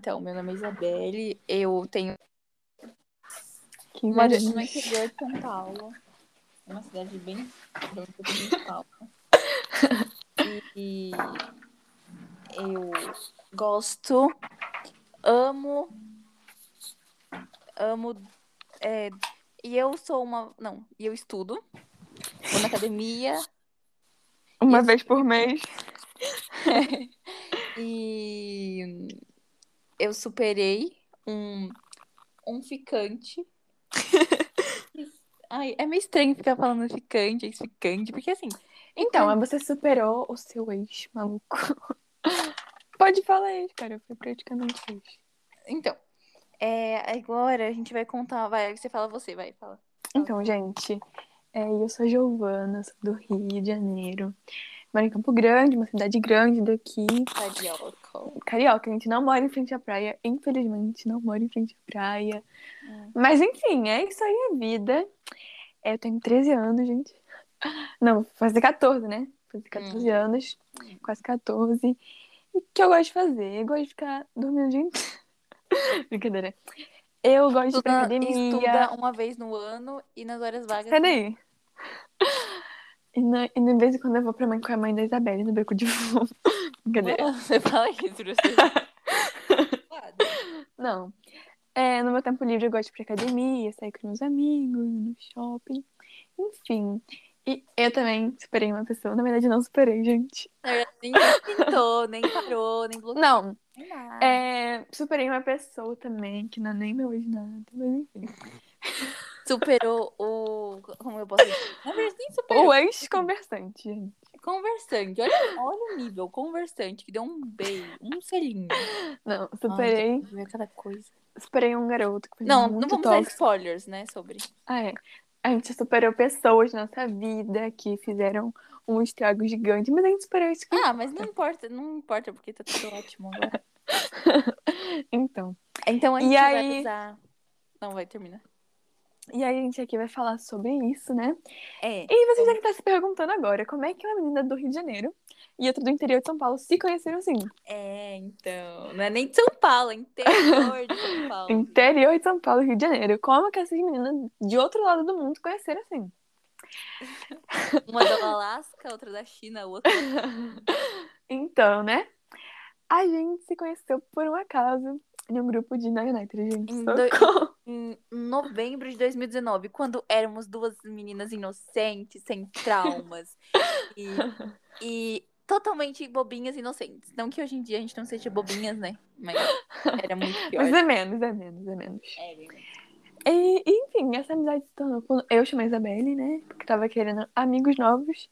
Então, meu nome é Isabelle, eu tenho Que moro inveja. no interior de São Paulo, uma cidade bem grande de São Paulo. E eu gosto, amo, amo, é, e eu sou uma, não, e eu estudo, vou na academia, Uma vez por mês. E eu superei um, um ficante. Ai, é meio estranho ficar falando ficante, ex-ficante, porque assim. Então, mas você superou o seu ex, maluco. Pode falar ex, cara. Foi praticamente ex. Então, é, agora a gente vai contar. Vai, você fala você, vai, fala. Então, gente, é, eu sou a Giovana, sou do Rio de Janeiro. Moro em Campo Grande, uma cidade grande daqui. Carioca. Carioca, a gente não mora em frente à praia. Infelizmente, não mora em frente à praia. Hum. Mas, enfim, é isso aí a vida. É, eu tenho 13 anos, gente. Não, fazer 14, né? Fazer 14 anos, quase 14. E o que eu gosto de fazer? Eu gosto de ficar dormindo inteiro. Brincadeira. Eu gosto de ir pra Estuda, academia. estuda uma vez no ano e nas horas vagas. Daí. E, na, e de vez em quando eu vou pra mãe com a mãe da Isabelle no beco de fumo. Brincadeira. Você fala isso. Não. É, no meu tempo livre eu gosto de ir pra academia, sair com meus amigos, no shopping. Enfim. E eu também superei uma pessoa. Na verdade, não superei, gente. Ninguém tentou, nem parou, nem bloqueou. Não. nem nada. É, superei uma pessoa também, que não é nem meu ex-nada, mas enfim. Superou o. Como eu posso dizer? Na verdade, nem superou. O ex-conversante, gente. Conversante. Olha, olha o nível. Conversante, que deu um beijo, um selinho. Não, superei, Ai, cada coisa. superei um garoto que foi Não, muito não vamos dar tóxico. spoilers, né? Sobre. Ah, é. A gente superou pessoas na nossa vida que fizeram um estrago gigante, mas a gente superou isso. Ah, mas não importa, não importa, porque tá tudo ótimo agora. Então. Então a E gente vai aí- usar. Não, vai terminar. E aí a gente aqui vai falar sobre isso, né? É. E você já tá se perguntando agora, como é que uma menina do Rio de Janeiro e outra do interior de São Paulo se conheceram assim? É, então. Não é nem de São Paulo, é interior de São Paulo. Interior de São Paulo Rio de Janeiro. Como que essas meninas de outro lado do mundo conheceram assim? Uma do Alasca, outra da China, outra. Então, né? A gente se conheceu por um acaso em um grupo de United, gente. Socorro. Em novembro de 2019, quando éramos duas meninas inocentes, sem traumas e, e totalmente bobinhas inocentes. Não que hoje em dia a gente não seja bobinhas, né? Mas era muito pior. Mas é menos, é menos, é menos. É, bem menos. E, enfim, essa amizade se tornou. Eu chamei a Isabelle, né? Porque tava querendo amigos novos.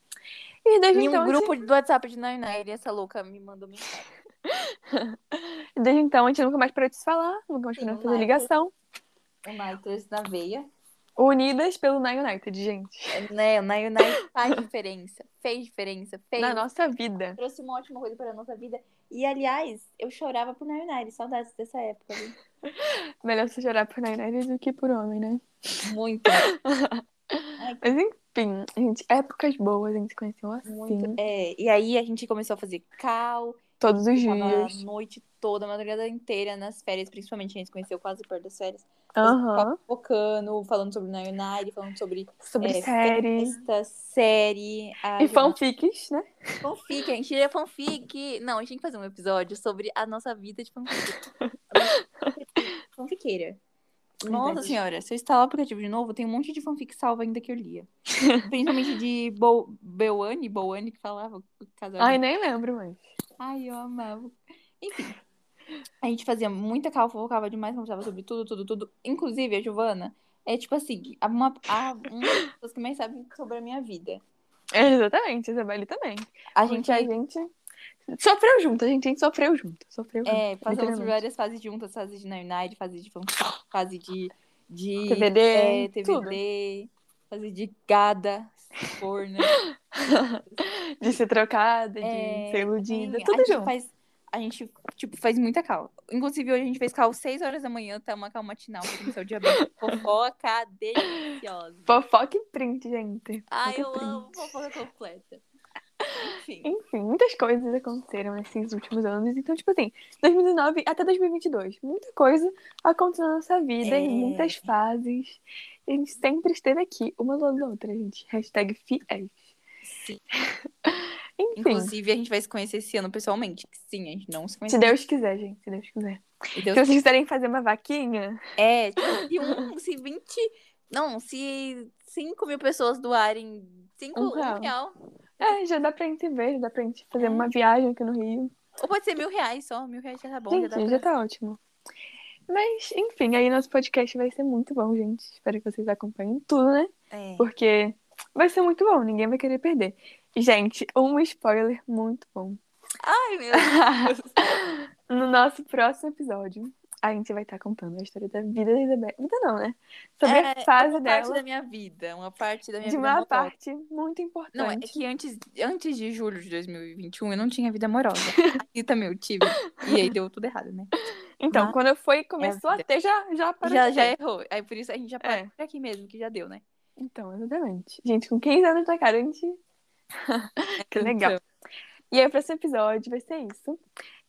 E desde Em então. um a gente- grupo do WhatsApp de Nainai, essa louca me mandou mensagem. Desde então a gente nunca mais parou de se falar, nunca mais parou de fazer ligação. O na veia. Unidas pelo Nine United, gente. É, Né, o Nainai faz diferença. Fez diferença. Fez. Na nossa vida. Trouxe uma ótima coisa para a nossa vida. E, aliás, eu chorava por Nainai. Saudades dessa época? Melhor você chorar por Nine United do que por homem, né? Muito. Mas enfim, gente, épocas boas, a gente se conheceu assim. Muito. É, e aí a gente começou a fazer cal, Todos os ficava a dias. noite toda, a madrugada inteira nas férias, principalmente a gente se conheceu quase perto das férias. Aham. Focando, falando sobre na United, falando sobre Sobre é, série. festa, série. a E fanfics, né? fanfic, a gente ia fanfic. Não, a gente tem que fazer um episódio sobre a nossa vida de fanfic. Fanfiqueira. Nossa Verdade. senhora, se eu instalar o aplicativo de novo, tem um monte de fanfic salva ainda que eu lia. Principalmente de Bo Beuane, Boane, que falava casal. Ai, nem lembro mais. Ai, eu amava. Enfim. A gente fazia muita cal, fofocava demais, conversava sobre tudo, tudo, tudo. Inclusive, a Giovana é, tipo assim, uma, a, uma das pessoas que mais sabem sobre a minha vida. É, exatamente, a Isabelle também. A Porque gente a gente sofreu junto, a gente, a gente sofreu junto. Sofreu junto. é, passamos por várias fases juntas, fase de Night, fase de fase de, de TVD, é. TVD, fase de gada, corna. De ser trocada, de É, ser iludida, Sim, tudo a gente junto. Faz, a gente, tipo, faz muita cal. Inclusive, hoje a gente fez cal 6 horas da manhã, tá uma cal matinal, pra começar o dia bem. Fofoca deliciosa. Fofoca e print, gente. Ai, Fofoca eu e amo print. fofoca completa. Enfim. Enfim, muitas coisas aconteceram nesses últimos anos. Então, tipo assim, 2019 até 2022, muita coisa aconteceu na nossa vida, É. em muitas fases. E a gente sempre esteve aqui, uma do lado da outra, gente. Hashtag fiéis. Sim. Enfim, Inclusive, a gente vai se conhecer esse ano pessoalmente. Sim, a gente não se se conhece. Deus quiser, gente, se Deus quiser. E Deus Se vocês quiserem fazer uma vaquinha, É, tipo, se, um, se 20. Não, se 5 mil pessoas doarem 5 Um um real. real. é, já dá pra gente se ver, já dá pra gente fazer É. uma viagem aqui no Rio. Ou pode ser mil reais só. Mil reais já tá bom. gente, já já tá ótimo. Mas, enfim, aí nosso podcast vai ser muito bom, gente. Espero que vocês acompanhem tudo, né? É. Porque vai ser muito bom, ninguém vai querer perder. E, gente, um spoiler muito bom. Ai, meu Deus. No nosso próximo episódio, a gente vai estar contando a história da vida da Isabela. Vida não, né? Sobre É, a fase uma parte dela. da minha vida. Uma parte da minha De vida uma amorosa. parte muito importante. Não, é que antes, antes de julho de 2021 eu não tinha vida amorosa. Aqui também eu tive. E aí deu tudo errado, né? Então, Mas quando foi começou a vida. ter, já, já parou Já, de já errou. Aí por isso a gente já parou É. por aqui mesmo, que já deu, né? Então, exatamente. Gente, com 15 anos na cara, a gente. que legal. Então, E aí, o próximo episódio vai ser isso.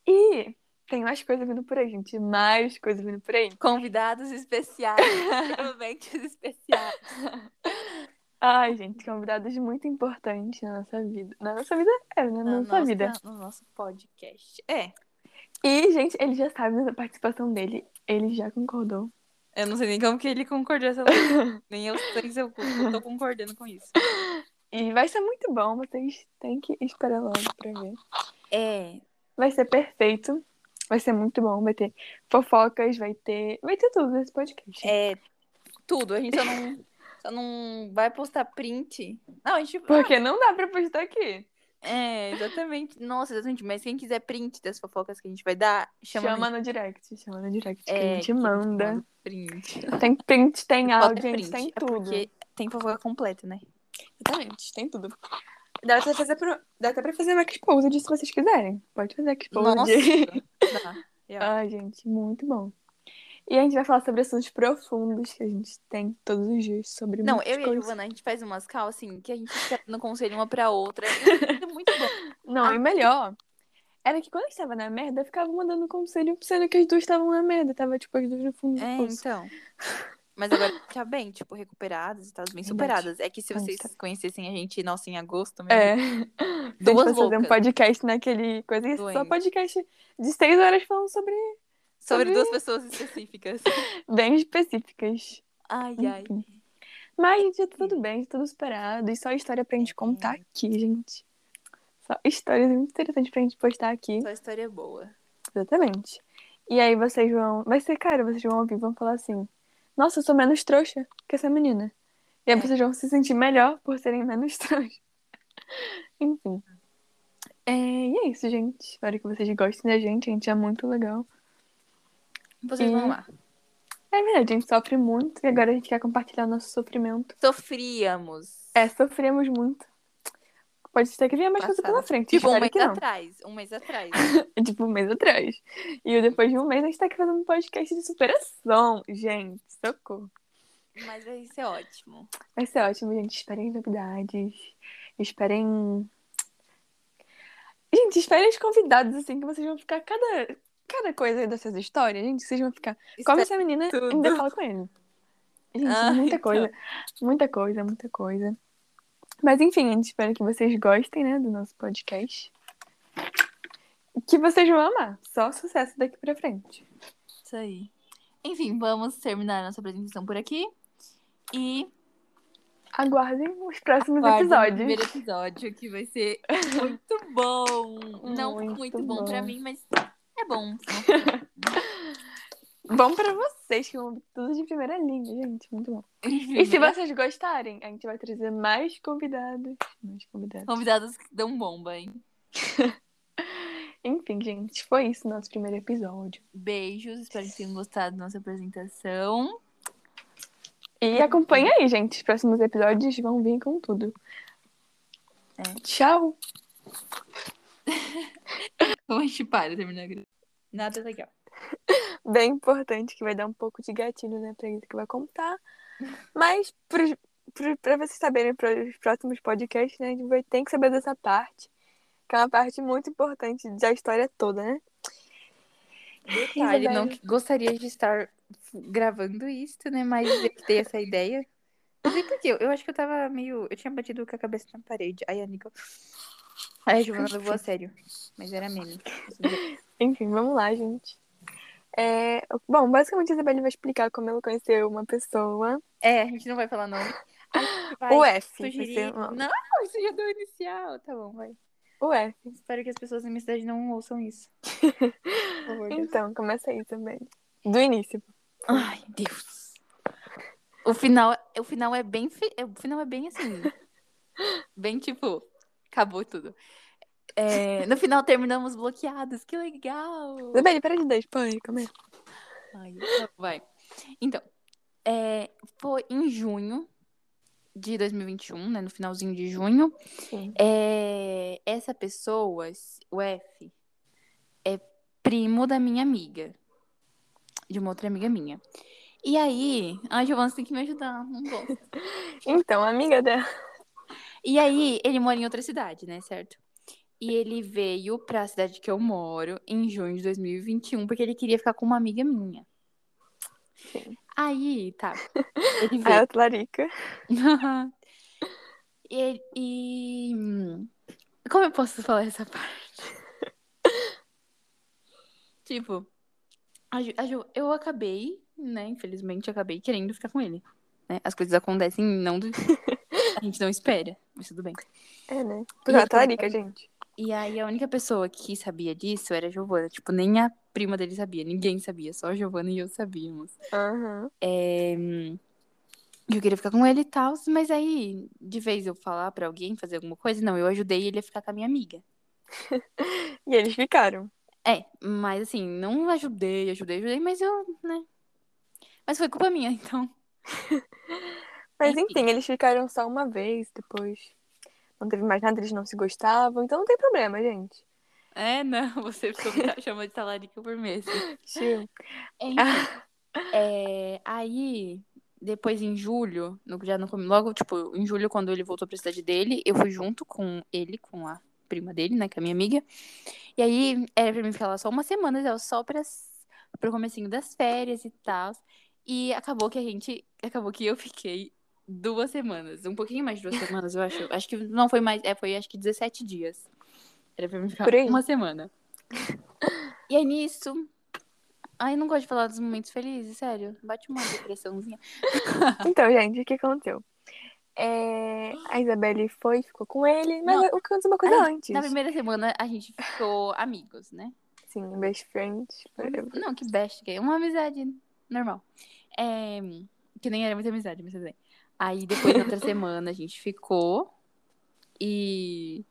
E tem mais coisa vindo por aí, gente. Mais coisa vindo por aí. convidados especiais. Realmente especiais. Ai, gente, convidados muito importantes na nossa vida. Na nossa vida, é, né? Na nossa vida. No nosso podcast. É. E, gente, ele já sabe da participação dele. Ele já concordou. Eu não sei nem como que ele concordou essa. Nem eu sei se eu, eu tô concordando com isso. E vai ser muito bom, vocês têm que esperar logo pra ver. É. Vai ser perfeito. Vai ser muito bom. Vai ter fofocas, vai ter. Vai ter tudo nesse podcast. É. Tudo. A gente só não, só não vai postar print. Não, a gente. Porque não dá pra postar aqui. É, exatamente. Nossa, exatamente. Mas quem quiser print das fofocas que a gente vai dar, chama, Chama, no direct. Chama no direct. que É, a gente que manda. print. Tem print, tem áudio, print. tem É tudo. porque tem fofoca completa, né? Exatamente, tem tudo. Dá até, fazer pro... Dá até pra fazer uma exposed se vocês quiserem. Pode fazer exposed. Nossa. Real. Ai, gente, muito bom. E a gente vai falar sobre assuntos profundos que a gente tem todos os dias sobre Não, eu e a coisas. Giovana, a gente faz umas calls assim, que a gente fica dando conselho uma pra outra. É muito bom. Não, Ah. e melhor era que quando a gente tava na merda, eu ficava mandando conselho sendo que as duas estavam na merda. Tava, tipo, as duas no fundo do É, poço. então. Mas agora tá bem, tipo, recuperadas e tal, bem Verdade. superadas. É que se vocês tá- conhecessem a gente, nossa, em agosto mesmo. É. Duas vai fazer um loucas. podcast naquele coisa que é só podcast de seis horas falando sobre Sobre sobre- duas pessoas específicas. bem específicas. Ai, ai. Enfim. Mas, tá tudo bem, tá tudo superado. E só história pra gente contar aqui, gente. Só histórias muito interessantes pra gente postar aqui. Só história boa. Exatamente. E aí vocês vão. Vai ser, cara, vocês vão ouvir e vão falar assim: Nossa, eu sou menos trouxa que essa menina. E aí É. vocês vão se sentir melhor por serem menos trouxa. Enfim. É, e é isso, gente. Espero que vocês gostem da gente. A gente é muito legal. Vocês E- vão lá. É verdade, a gente sofre muito e agora a gente quer compartilhar nosso sofrimento. Sofríamos. É, sofremos muito. Pode ser que venha mais coisa pela frente. Tipo, um mês atrás. Um mês atrás. Tipo, um mês atrás. E depois de um mês a gente tá aqui fazendo um podcast de superação. Gente, socorro. Mas vai ser ótimo. Vai ser ótimo, gente. Esperem novidades. Esperem. Gente, esperem os convidados, assim, que vocês vão ficar cada, cada coisa dessas histórias, gente. Vocês vão ficar. Como essa menina tudo. ainda fala com ele. Gente, Ah, muita então. coisa. Muita coisa, muita coisa. Mas enfim, gente, espero que vocês gostem, né, do nosso podcast. Que vocês vão amar. Só sucesso daqui pra frente. Isso aí. Enfim, vamos terminar nossa apresentação por aqui. E Aguardem os próximos aguardem o episódios. primeiro episódio, que vai ser muito bom. Não Muito muito bom, bom. pra mim, mas é bom. Bom pra vocês, que vão tudo de primeira linha, gente. Muito bom. E se né? vocês gostarem, a gente vai trazer mais convidados. Mais convidados. Convidados que dão bomba, hein? Enfim, gente, foi isso nosso primeiro episódio. Beijos, espero que tenham gostado da nossa apresentação. E acompanha aí, gente. Os próximos episódios vão vir com tudo. É. Tchau! Como a gente para terminar a Nada legal. Bem importante, que vai dar um pouco de gatilho, né, pra isso que vai contar. Mas pros, pro- pra vocês saberem para os próximos podcasts, né? A gente vai ter que saber dessa parte. Que é uma parte muito importante da história toda, né? Detalhe, não Isabelle. que gostaria de estar gravando isso, né? Mas eu dei essa ideia. Não sei por quê. Eu acho que eu tava meio. Eu tinha batido com a cabeça na parede. Aí a Nico. Aí a Giovana levou a sério. Mas era meme. Enfim, vamos lá, gente. É, bom, basicamente a Isabelle vai explicar como ela conheceu uma pessoa. É, a gente não vai falar nome. O F. sugerir. Não, você já deu inicial. Tá bom, vai. O F. Espero que as pessoas da minha cidade não ouçam isso. Favor. Então, começa aí também. Do início. Ai, Deus. O final, o final é bem. O final é bem assim. Bem tipo. Acabou tudo. É, no final terminamos bloqueados. Que legal! Para de dar spoiler, calma aí. Ai, então vai. Então, é, foi em junho de 2021, né? No finalzinho de junho. É, essa pessoa, o F, é primo da minha amiga. De uma outra amiga minha. E aí, a Giovana tem que me ajudar, não. Então, amiga dela. E aí, ele mora em outra cidade, né, certo? E ele veio pra cidade que eu moro em junho de 2021, porque ele queria ficar com uma amiga minha. Sim. Aí, tá. Ele A veio. Elsa Larica. e, e. Como eu posso falar essa parte? tipo, a Ju- a Ju- eu acabei, né? Infelizmente, acabei querendo ficar com ele. Né? As coisas acontecem não do. A gente não espera, mas tudo bem. É, né? Porque ela ele tá gente. E aí a única pessoa que sabia disso era a Giovana. Tipo, nem a prima dele sabia, ninguém sabia, só a Giovana e eu sabíamos. Aham. É, Eu queria ficar com ele e tal, mas aí, de vez eu falar pra alguém fazer alguma coisa, não, eu ajudei ele a ficar com a minha amiga. E eles ficaram. É, mas assim, não ajudei, ajudei, ajudei, mas eu, né? Mas foi culpa minha, então. Mas enfim, eles ficaram só uma vez, depois. Não teve mais nada, eles não se gostavam, então não tem problema, gente. É, não, você chamando de talarica por mês. Chill. Enfim, é, aí, depois em julho, no- já no, come- logo, tipo, em julho, quando ele voltou pra cidade dele, eu fui junto com ele, com a prima dele, né, que é a minha amiga. E aí, era pra mim ficar lá só uma semana, já, só pra, pro comecinho das férias e tal. E acabou que a gente, acabou que eu fiquei duas semanas, um pouquinho mais de duas semanas, eu acho. Acho que não foi mais, é, foi acho que 17 dias. Era pra mim ficar uma semana. E aí nisso, Ai, eu não gosto de falar dos momentos felizes, sério. Bate uma depressãozinha. Então, gente, o que aconteceu? É, a Isabelle foi, ficou com ele, mas Não. o que aconteceu uma coisa antes. Na primeira semana a gente ficou amigos, né? Sim, best friends. forever. Não, que best, que é uma amizade normal. É, que nem era muita amizade, mas tudo bem. Aí depois, na outra semana, a gente ficou. E.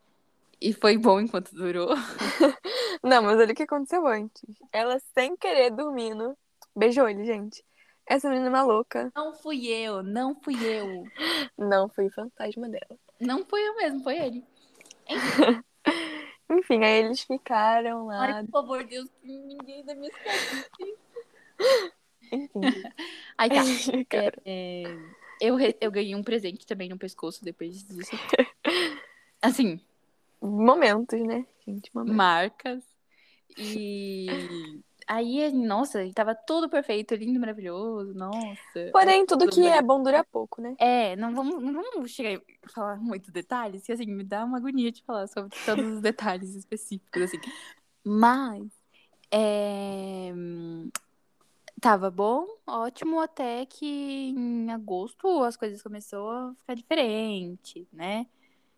E foi bom enquanto durou. Não, mas olha o que aconteceu antes. Ela, sem querer, dormindo, beijou ele, gente. Essa menina é uma louca. Não fui eu, não fui eu. Não, foi o fantasma dela. Não fui eu mesmo, foi ele. Enfim, aí eles ficaram lá. Ai, por favor, Deus, que ninguém da minha cidade. Enfim, Aí tá. ficaram. É, eu, eu ganhei um presente também no pescoço depois disso. Assim, Momentos, né, gente? Momentos. marcas. E aí, nossa, tava tudo perfeito, lindo, maravilhoso, nossa. Porém, tudo que Tudo é bem. bom dura pouco, né? É, não vamos, não vamos chegar a falar muitos detalhes, que assim, me dá uma agonia de falar sobre todos os detalhes específicos, assim. Mas, é, tava bom, ótimo, até que em agosto as coisas começaram a ficar diferentes, né?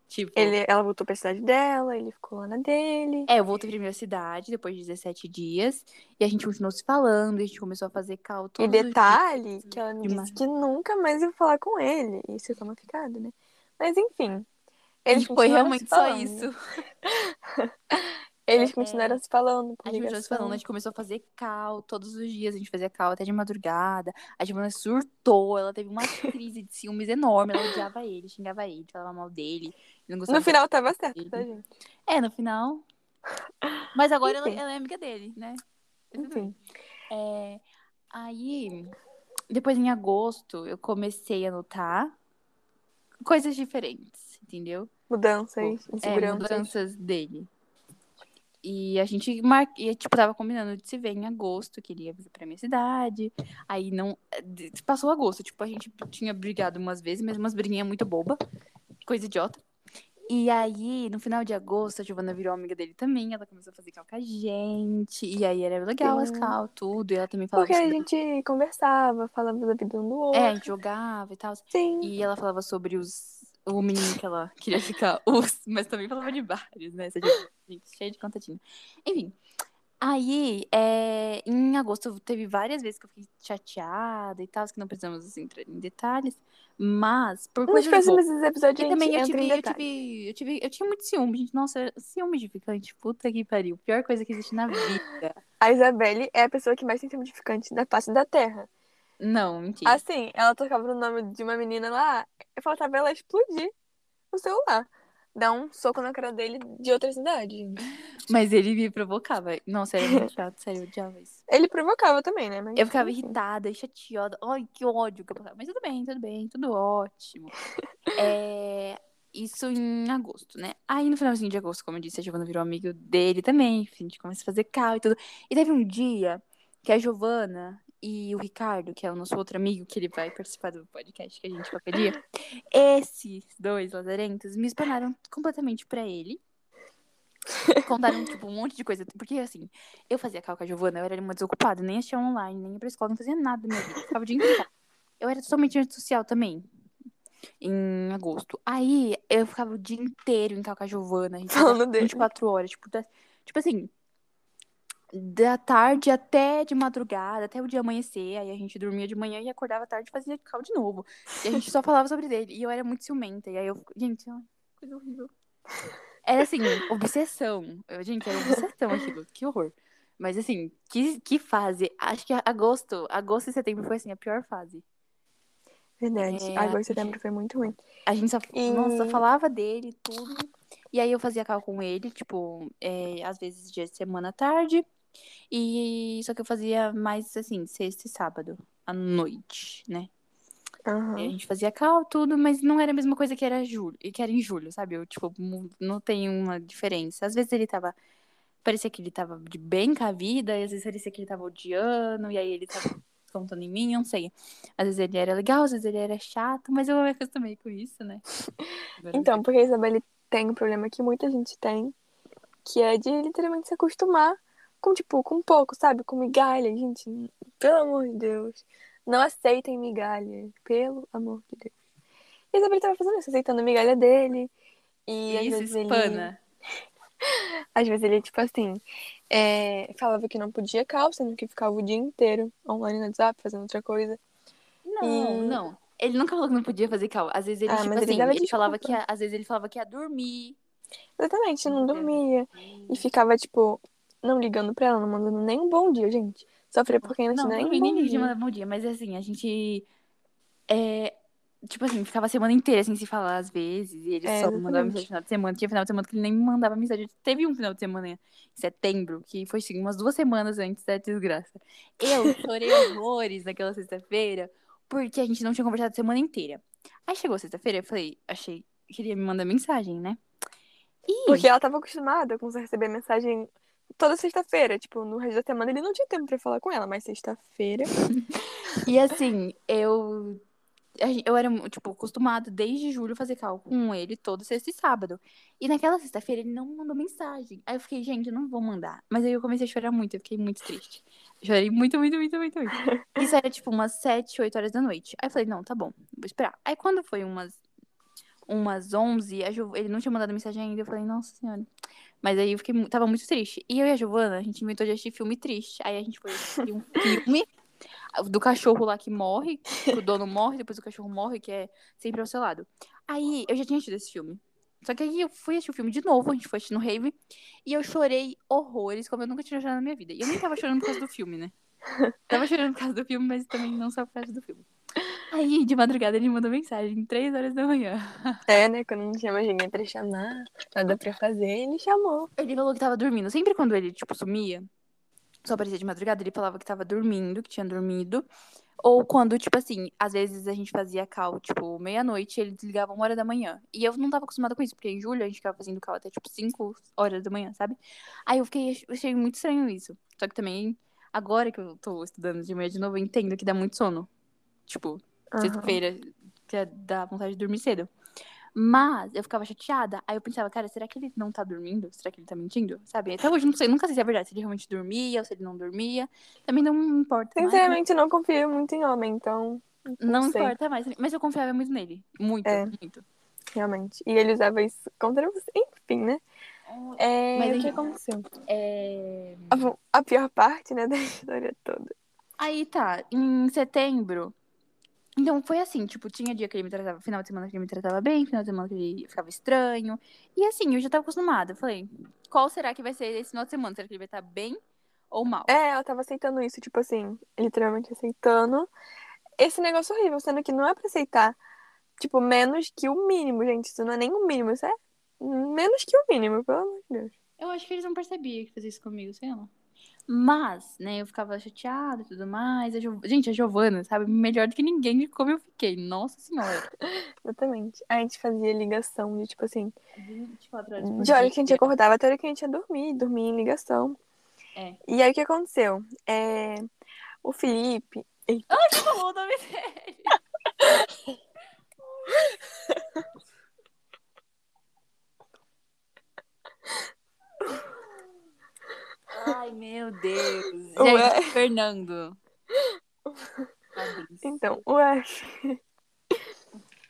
Tipo, Ele, ela voltou pra cidade dela, ele ficou lá na dele. é, eu voltei pra minha cidade depois de 17 dias, e a gente continuou se falando, e a gente começou a fazer cal E todos os dias. detalhe que ela me disse que nunca mais ia falar com ele. Isso é uma ficada, né? Mas enfim. E Eles foi continuaram realmente se só falando. isso. Eles É, continuaram se falando A gente continuou se falando, a gente começou a fazer cal todos os dias, a gente fazia cal até de madrugada. A Giovana surtou, ela teve uma crise de ciúmes enorme, ela odiava ele, xingava ele, falava mal dele. No final tava certo, tá, gente? É, no final. Mas agora ela, ela é amiga dele, né? Enfim. É, aí, depois em agosto, eu comecei a notar coisas diferentes, entendeu? Mudanças, É, inseguranças. mudanças dele. E a gente mar... e, tipo, tava combinando de se ver em agosto, que ele ia vir pra minha cidade. Aí não. Passou agosto, tipo, a gente tinha brigado umas vezes, mas umas briguinhas muito boba. Coisa idiota. E aí, no final de agosto, a Giovana virou amiga dele também. Ela começou a fazer cal com a gente. E aí era legal as Sim. cal, tudo. E ela também falava Porque a sobre. gente conversava, falava da vida um do outro. É, a gente jogava e tal. Sim. E ela falava sobre os. O menino que ela queria ficar, os, mas também falava de vários, né? Essa gente, cheia de contatinho. Enfim. Aí, é, em agosto, teve várias vezes que eu fiquei chateada e tal, que não precisamos assim, entrar em detalhes. Mas, por Nos coisas boas. próximos episódios também eu tive, eu tive, eu tive, eu tinha muito ciúme, gente. Nossa, ciúme de ficante, puta que pariu. Pior coisa que existe na vida. A Isabelle é a pessoa que mais tem ciúme de ficante da face da Terra. Não, mentira. Assim, ela tocava no nome de uma menina lá, faltava ela explodir o celular. Dar um soco na cara dele de outra cidade. Mas ele me provocava. Nossa, era muito chato, sério, eu odiava isso. Ele provocava também, né? Mas, Eu ficava irritada chateada. Ai, que ódio que eu passava. Mas tudo bem, tudo bem, tudo ótimo. É, Isso em agosto, né? Aí no finalzinho de agosto, como eu disse, a Giovana virou amigo dele também. Enfim, a gente começa a fazer cal e tudo. E teve um dia que a Giovana e o Ricardo, que é o nosso outro amigo, que ele vai participar do podcast que a gente dia, esses dois lazarentos me explanaram completamente pra ele. Contaram, tipo, um monte de coisa. Porque, assim, eu fazia cal com a Giovana, eu era uma desocupada, nem assistia online, nem ia pra escola, não fazia nada da minha vida. Ficava o dia inteiro em casa. Eu era totalmente antissocial também. Em agosto. Aí eu ficava o dia inteiro em cal com a Giovana. Falando dele. 24 horas. Tipo, tipo assim, da tarde até de madrugada, até o dia amanhecer. Aí a gente dormia de manhã e acordava tarde e fazia cal de novo. E a gente só falava sobre dele. E eu era muito ciumenta. E aí eu. Gente, ai, coisa horrível. Era assim, obsessão. Eu, gente, era obsessão aquilo. Que horror. Mas assim, que, que fase. Acho que agosto, agosto e setembro foi assim, a pior fase. Verdade. É, Agosto e setembro foi muito ruim. A gente só, E- nossa, só falava dele tudo. E aí eu fazia cal com ele, tipo, é, às vezes dia de semana à tarde. E só que eu fazia mais assim, sexta e sábado, à noite, né? Aí a gente fazia cal, tudo, mas não era a mesma coisa que era julho, que era em julho, sabe? Eu, tipo, não tem uma diferença. Às vezes ele tava. Parecia que ele tava de bem com a vida, e às vezes parecia que ele tava odiando, e aí ele tava contando em mim, eu não sei. Às vezes ele era legal, às vezes ele era chato, mas eu me acostumei com isso, né? Agora Então, porque a Isabelle tem um problema que muita gente tem, que é de literalmente se acostumar com, tipo, com pouco, sabe? Com migalha, gente. Pelo amor de Deus. Não aceitem migalha. Pelo amor de Deus. E a tava fazendo isso, aceitando a migalha dele. E às Isso, vezes ele. espana. Às vezes ele, tipo assim, é, falava que não podia cal, sendo que ficava o dia inteiro online no WhatsApp, fazendo outra coisa. Não, E- não. Ele nunca falou que não podia fazer cal. Às vezes ele, Ah, tipo ele assim, dava ele falava que ia- às vezes ele falava que ia dormir. Exatamente, não Não dormia. E ficava, tipo, não ligando pra ela, não mandando nem um bom dia, gente. Sofria porque ainda Não, nem um nem bom dia mandar bom dia, mas assim, a gente. É, tipo assim, ficava a semana inteira sem se falar às vezes. E ele É, só me mandava exatamente. mensagem no final de semana. Tinha final de semana que ele nem me mandava mensagem. Teve um final de semana em setembro, que foi assim, umas duas semanas antes da desgraça. Eu chorei horrores naquela sexta-feira, porque a gente não tinha conversado a semana inteira. Aí chegou sexta-feira, eu falei, achei, queria me mandar mensagem, né? E Porque ela tava acostumada com receber mensagem toda sexta-feira. Tipo, no resto da semana ele não tinha tempo pra falar com ela, mas sexta-feira. E assim, eu. Eu era, tipo, acostumado desde julho fazer cal com ele todo sexta e sábado. E naquela sexta-feira ele não mandou mensagem. Aí eu fiquei, gente, eu não vou mandar. Mas aí eu comecei a chorar muito, eu fiquei muito triste. Chorei muito, muito, muito, muito, muito. Isso era tipo umas 7, 8 horas da noite. Aí eu falei, não, tá bom, vou esperar. Aí quando foi umas, umas 11, a Giov- ele não tinha mandado mensagem ainda. Eu falei, nossa senhora. Mas aí eu fiquei, tava muito triste. E eu e a Giovana, a gente inventou de assistir filme triste. Aí a gente foi assistir um filme do cachorro lá que morre, que o dono morre, depois o cachorro morre, que é sempre ao seu lado. Aí eu já tinha assistido esse filme. Só que aí eu fui assistir o filme de novo, a gente foi assistir no Rave, e eu chorei horrores, como eu nunca tinha chorado na minha vida. E eu nem tava chorando por causa do filme, né? Tava chorando por causa do filme, mas também não só por causa do filme. Aí, de madrugada, ele mandou mensagem, três horas da manhã. É, né? Quando não mais ninguém pra chamar, nada pra fazer, ele chamou. Ele falou que tava dormindo. Sempre quando ele, tipo, sumia, só aparecia de madrugada, ele falava que tava dormindo, que tinha dormido. Ou quando, tipo assim, às vezes a gente fazia cal, tipo, meia-noite, ele desligava uma hora da manhã. E eu não tava acostumada com isso, porque em julho a gente ficava fazendo cal até, tipo, cinco horas da manhã, sabe? Aí eu fiquei, achei muito estranho isso. Só que também, agora que eu tô estudando de manhã de novo, eu entendo que dá muito sono. Tipo, Sexta-feira, que dá vontade de dormir cedo. Mas eu ficava chateada. Aí eu pensava, cara, será que ele não tá dormindo? Será que ele tá mentindo? Sabe? Até hoje não sei, nunca sei se é verdade, se ele realmente dormia ou se ele não dormia. Também não importa. mais. Sinceramente, eu não confio muito em homem, então. Não sei. importa mais. Mas eu confiava muito nele. Muito, É. muito. Realmente. E ele usava isso contra você. Enfim, né? É, Mas o que aconteceu? É... A, a pior parte, né, da história toda. Aí tá, em setembro. Então foi assim, tipo, tinha dia que ele me tratava, final de semana que ele me tratava bem, final de semana que ele ficava estranho. E assim, eu já tava acostumada. Eu falei, qual será que vai ser esse final de semana? Será que ele vai estar bem ou mal? É, ela tava aceitando isso, tipo assim, literalmente aceitando esse negócio horrível, sendo que não é pra aceitar, tipo, menos que o mínimo, gente. Isso não é nem o mínimo, isso é menos que o mínimo, pelo amor de Deus. Eu acho que eles não percebiam que fazia isso comigo, sei lá. Mas, né, eu ficava chateada e tudo mais. A Jo- Gente, a Giovana, sabe, melhor do que ninguém de como eu fiquei. Nossa senhora. Exatamente. A gente fazia ligação de, tipo assim, 24 horas por de hora que a gente acordava até hora que a gente ia dormir, dormir em ligação. É. E aí o que aconteceu? É, o Felipe, Você falou o nome dele. Ai, meu Deus. Ué. Gente, Fernando. Então, o F.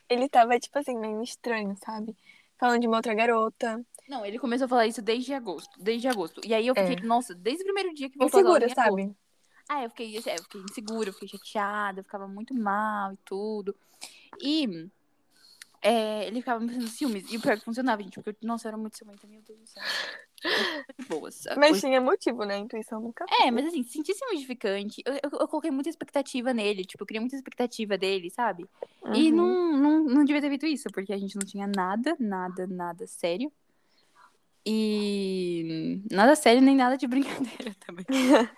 Ele tava, tipo assim, meio estranho, sabe? Falando de uma outra garota. Não, ele começou a falar isso desde agosto. Desde agosto. E aí eu fiquei, É. nossa, desde o primeiro dia que voltou Insegura, agosto. sabe? Ah, eu fiquei, é, eu fiquei insegura, eu fiquei chateada, eu ficava muito mal e tudo. E é, ele ficava me fazendo ciúmes. E o pior que funcionava, gente, porque, eu- nossa, eu era muito ciumenta, meu Deus do céu. Boas. Mas tinha motivo, né? A intuição nunca. É, mas assim, senti ciúme edificante. Eu, eu, eu coloquei muita expectativa nele, tipo, eu criei muita expectativa dele, sabe? E Uhum. não, não, não devia ter feito isso, porque a gente não tinha nada, nada, nada sério. E nada sério, nem nada de brincadeira também.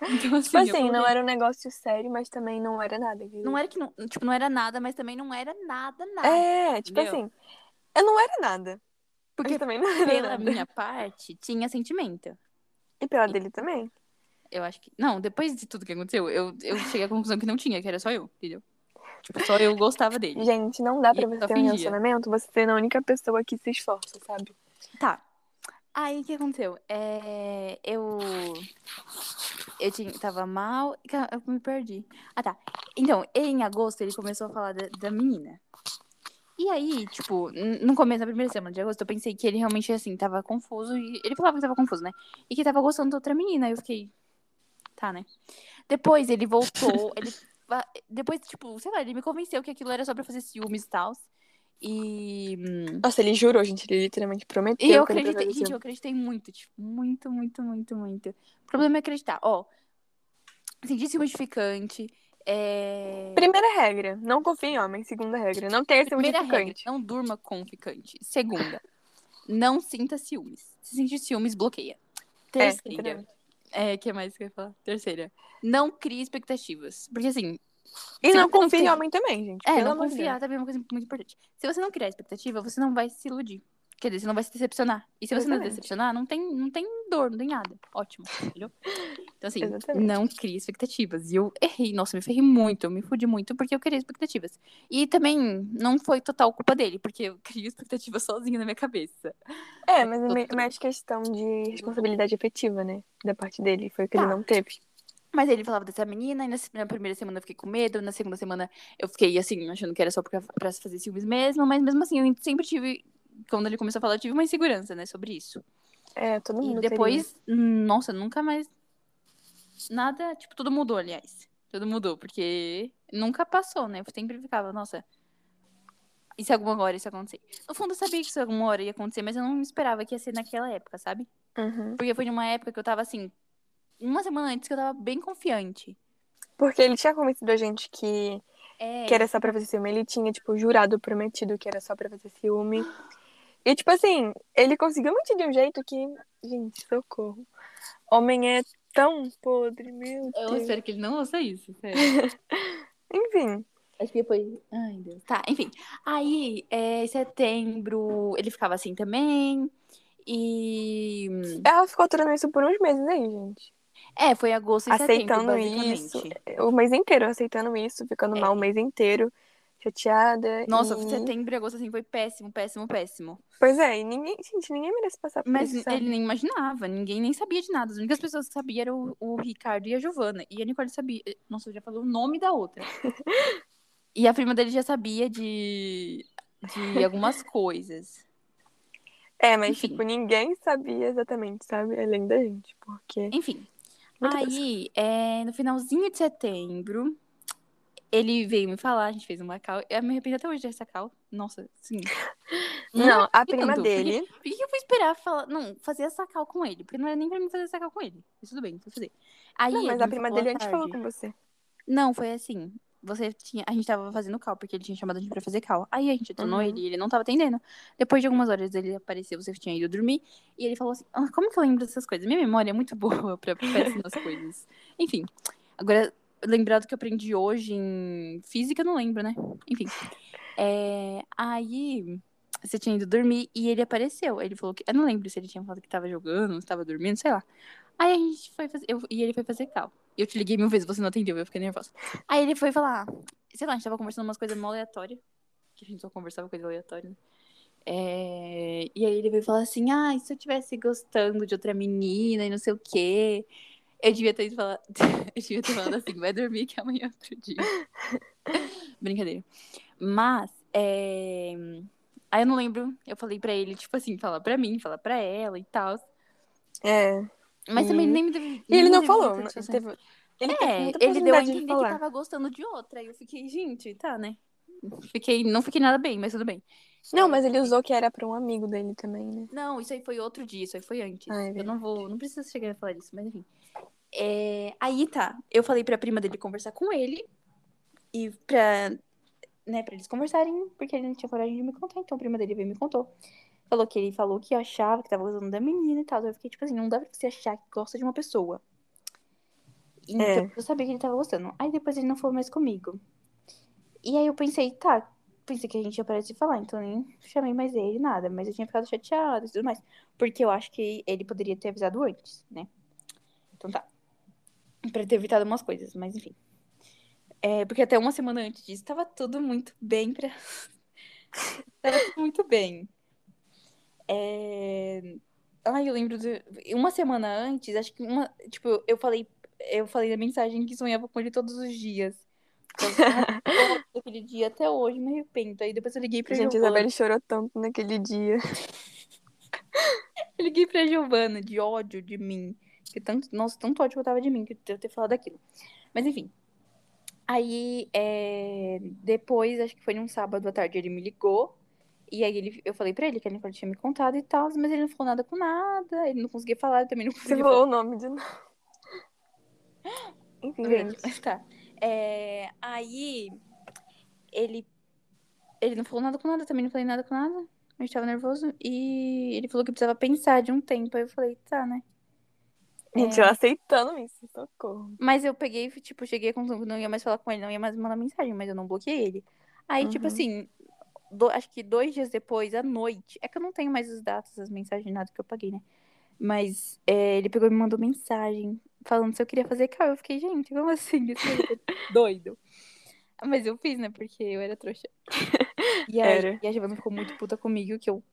Então, assim, Tipo assim, não era um negócio sério, mas também não era nada. entendeu? Não era que não, tipo, não era nada, mas também não era nada, nada. É, tipo entendeu? assim, eu não era nada. Porque também não era pela nada. minha parte, tinha sentimento. E pela dele também. Eu acho que. Não, depois de tudo que aconteceu, eu, eu cheguei à conclusão que não tinha, que era só eu, entendeu? Tipo, só eu gostava dele. Gente, não dá E pra eu você ter um relacionamento você sendo a única pessoa que se esforça, sabe? Tá. Aí o que aconteceu? É, eu. Eu tinha, tava mal. Eu me perdi. Ah, tá. Então, em agosto ele começou a falar da, da menina. E aí, tipo, no começo da primeira semana de agosto, eu pensei que ele realmente, assim, tava confuso. E ele falava que tava confuso, né? E que tava gostando da outra menina. Aí eu fiquei. Tá, né? Depois ele voltou. ele Depois, tipo, sei lá, ele me convenceu que aquilo era só pra fazer ciúmes e tal. E. hum, Nossa, ele jurou, gente. Ele literalmente prometeu. e eu acreditei, gente, eu acreditei muito, tipo, muito, muito, muito, muito. O problema é acreditar. Ó, senti ciúme edificante. É... Primeira regra, não confie em homem. Segunda regra, não tenha ciúme Primeira regra, edificante. não durma com ficante. Segunda, não sinta ciúmes. Se sentir ciúmes, bloqueia. Terceira, literalmente. é, que mais que eu ia falar? Terceira, não crie expectativas. Porque assim, E não confie em homem também, gente. é, não de confiar também é uma coisa muito importante. Se você não criar expectativa, você não vai se iludir. Quer dizer, você não vai se decepcionar. E se você não Exatamente. decepcionar, não tem, não tem dor, não tem nada. Ótimo, entendeu? Então, assim, Exatamente. não crie expectativas. E eu errei, nossa, me ferrei muito, eu me fudi muito porque eu criei expectativas. E também não foi total culpa dele, porque eu criei expectativas sozinha na minha cabeça. É, mas é Tô- mais questão de responsabilidade efetiva, né? Da parte dele. Foi o que Tá. ele não teve. Mas ele falava dessa menina, e na, primeira semana eu fiquei com medo, na segunda semana eu fiquei, assim, achando que era só pra, pra se fazer ciúmes mesmo, mas mesmo assim, eu sempre tive, quando ele começou a falar, eu tive uma insegurança, né, sobre isso. É, todo mundo E teria. depois, nossa, nunca mais. Nada, tipo, tudo mudou, aliás. Tudo mudou, porque nunca passou, né? Eu sempre ficava, nossa. E se alguma hora isso acontecer? No fundo, eu sabia que isso alguma hora ia acontecer, mas eu não esperava que ia ser naquela época, sabe? Uhum. Porque foi numa época que eu tava assim. Uma semana antes que eu tava bem confiante. Porque ele tinha convencido a gente que, É. que era só pra fazer ciúme. Ele tinha, tipo, jurado, prometido que era só pra fazer ciúme. E, tipo assim, ele conseguiu mentir de um jeito que. Gente, socorro. Homem é tão podre, meu Eu Deus. espero que ele não ouça isso, sério. Enfim, Acho que depois. Ai, Deus. Tá, enfim. Aí, é, setembro, ele ficava assim também. E. ela ficou aturando isso por uns meses aí, gente. É, foi agosto e aceitando setembro, isso. O mês inteiro aceitando isso, ficando É. mal o mês inteiro, chateada. Nossa, e... setembro e agosto assim foi péssimo, péssimo, péssimo. Pois é, e ninguém, gente, ninguém merece passar por Mas isso, sabe? ele nem imaginava, ninguém nem sabia de nada. As únicas pessoas que sabiam eram o, o Ricardo e a Giovana. E a Nicole sabia. Nossa, eu já falei o nome da outra. e a prima dele já sabia de, de algumas coisas. É, mas, Enfim. tipo, ninguém sabia exatamente, sabe? Além da gente, porque... Enfim. Muita aí, é, no finalzinho de setembro, ele veio me falar, a gente fez uma cal. Eu me arrependo até hoje dessa cal. Nossa, sim. Não, a prima tanto, dele... Por que que eu fui esperar falar, não, fazer essa cal com ele? Porque não era nem pra mim fazer essa cal com ele. Mas tudo bem, fui fazer. Aí, Não, mas a prima dele antes falou com você. Não, foi assim. Você tinha. A gente tava fazendo cal, porque ele tinha chamado a gente pra fazer cal. Aí a gente adicionou Uhum. ele e ele não tava atendendo. Depois de algumas horas ele apareceu, você tinha ido dormir. E ele falou assim: "Ah, como que eu lembro dessas coisas? Minha memória é muito boa pra péssimas coisas. Enfim. Agora, lembrado que eu aprendi hoje em física, não lembro, né? Enfim. É, aí. Você tinha ido dormir e ele apareceu. Ele falou que. Eu não lembro se ele tinha falado que tava jogando, se tava dormindo, sei lá. Aí a gente foi fazer. eu- e ele foi fazer cal. Eu te liguei mil vezes, você não atendeu, eu fiquei nervosa. Aí ele foi falar. Sei lá, a gente tava conversando umas coisas mó aleatórias. Que a gente só conversava coisa aleatória. né? É, E aí ele veio falar assim: ah, e se eu tivesse gostando de outra menina e não sei o quê. Eu devia ter falado, eu devia ter falado assim, vai dormir que amanhã é outro dia. Brincadeira. Mas, é... aí eu não lembro, eu falei pra ele, tipo assim, falar pra mim, falar pra ela e tal. É. Mas E- também nem me. E nem ele não falou. não- satisfação. teve- Ele É, ele deu a oportunidade de entender que tava gostando de outra. Aí eu fiquei, gente, tá, né? Fiquei, não fiquei nada bem, mas tudo bem. Não, mas ele usou que era pra um amigo dele também, né? Não, isso aí foi outro dia, isso aí foi antes. Ah, é eu não vou, não preciso chegar a falar disso, mas enfim. É, aí tá, eu falei pra prima dele conversar com ele e pra, né, pra eles conversarem, porque ele não tinha coragem de me contar, então a prima dele veio e me contou. Falou que ele falou que achava que tava gostando da menina e tal. Eu fiquei tipo assim, não dá pra você achar que gosta de uma pessoa. Então, É. eu sabia que ele tava gostando. Aí depois ele não falou mais comigo. E aí eu pensei, tá, pensei que a gente ia parar de falar, então nem chamei mais ele, nada. Mas eu tinha ficado chateada e tudo mais. Porque eu acho que ele poderia ter avisado antes, né? Então tá. Pra ter evitado umas coisas, mas enfim. É, porque até uma semana antes disso tava tudo muito bem pra. tava tudo muito bem. É... Ai, eu lembro de. Uma semana antes, acho que uma. Tipo, eu falei. Eu falei na mensagem que sonhava com ele todos os dias. Todo aquele dia até hoje, me arrependo. Aí depois eu liguei pra Gente, Giovana. Isabelle chorou tanto naquele dia. Eu liguei pra Giovana de ódio de mim. Que tanto, nossa, tanto ódio eu tava de mim, que eu ter falado aquilo. Mas enfim. Aí, é, depois, acho que foi num sábado à tarde, ele me ligou. E aí ele, eu falei pra ele que a Nicole tinha me contado e tal, mas ele não falou nada com nada, ele não conseguia falar, eu também não Você conseguia falou o nome de novo. Enfim, falar. gente. Mas tá. É, aí, ele, ele não falou nada com nada, também não falei nada com nada. A gente tava nervoso. E ele falou que precisava pensar de um tempo. Aí eu falei, tá, né? Gente, eu aceitando isso, socorro. Mas eu peguei, tipo, cheguei à conclusão que não ia mais falar com ele, não ia mais mandar mensagem, mas eu não bloqueei ele. Aí, tipo Uhum. assim, do- acho que dois dias depois, à noite, é que eu não tenho mais os dados, as mensagens, nada que eu paguei, né? Mas é, ele pegou e me mandou mensagem falando se eu queria fazer cal. Eu fiquei, gente, como assim? Isso é doido. Mas eu fiz, né? Porque eu era trouxa. E aí, Era. e a Giovana ficou muito puta comigo que eu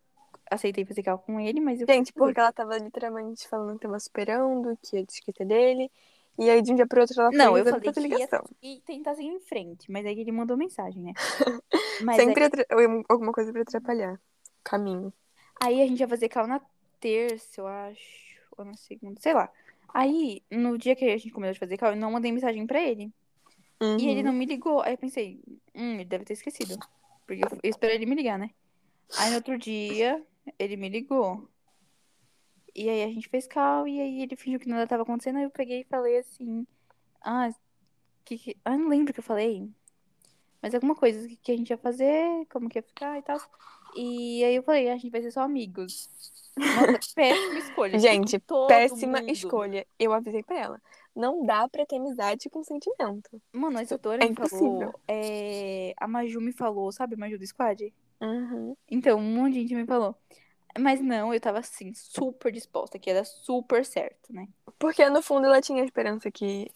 aceitei fazer cal com ele, mas eu Gente, fazer. porque ela tava literalmente falando que tava esperando, que ia esquecer dele. E aí, de um dia pro outro, ela Não, eu falei que ia ligação. e tentar seguir em frente, mas aí ele mandou mensagem, né? Sempre ou alguma coisa pra atrapalhar o caminho. aí, aí a gente ia fazer cal na terça, eu acho, ou na segunda, sei lá. Aí, no dia que a gente combinou de fazer cal, eu não mandei mensagem pra ele. E ele Uhum. não me ligou. Aí eu pensei, hum, ele deve ter esquecido. Porque eu, eu esperei ele me ligar, né? Aí no outro dia, ele me ligou. E aí a gente fez cal, e aí ele fingiu que nada tava acontecendo. Aí eu peguei e falei assim, ah, que, que... ah não lembro o que eu falei. Mas alguma coisa que, que a gente ia fazer, como que ia ficar e tal. E aí eu falei, a gente vai ser só amigos. Nossa, péssima escolha. Gente, Todo péssima mundo. escolha. Eu avisei pra ela. Não dá pra ter amizade com sentimento. Mano, a instrutora É me impossível. falou. é, A Maju me falou, sabe, Maju do Squad? Uhum. Então, um monte de gente me falou. Mas não, eu tava assim, super disposta, que era super certo, né? Porque no fundo ela tinha esperança que,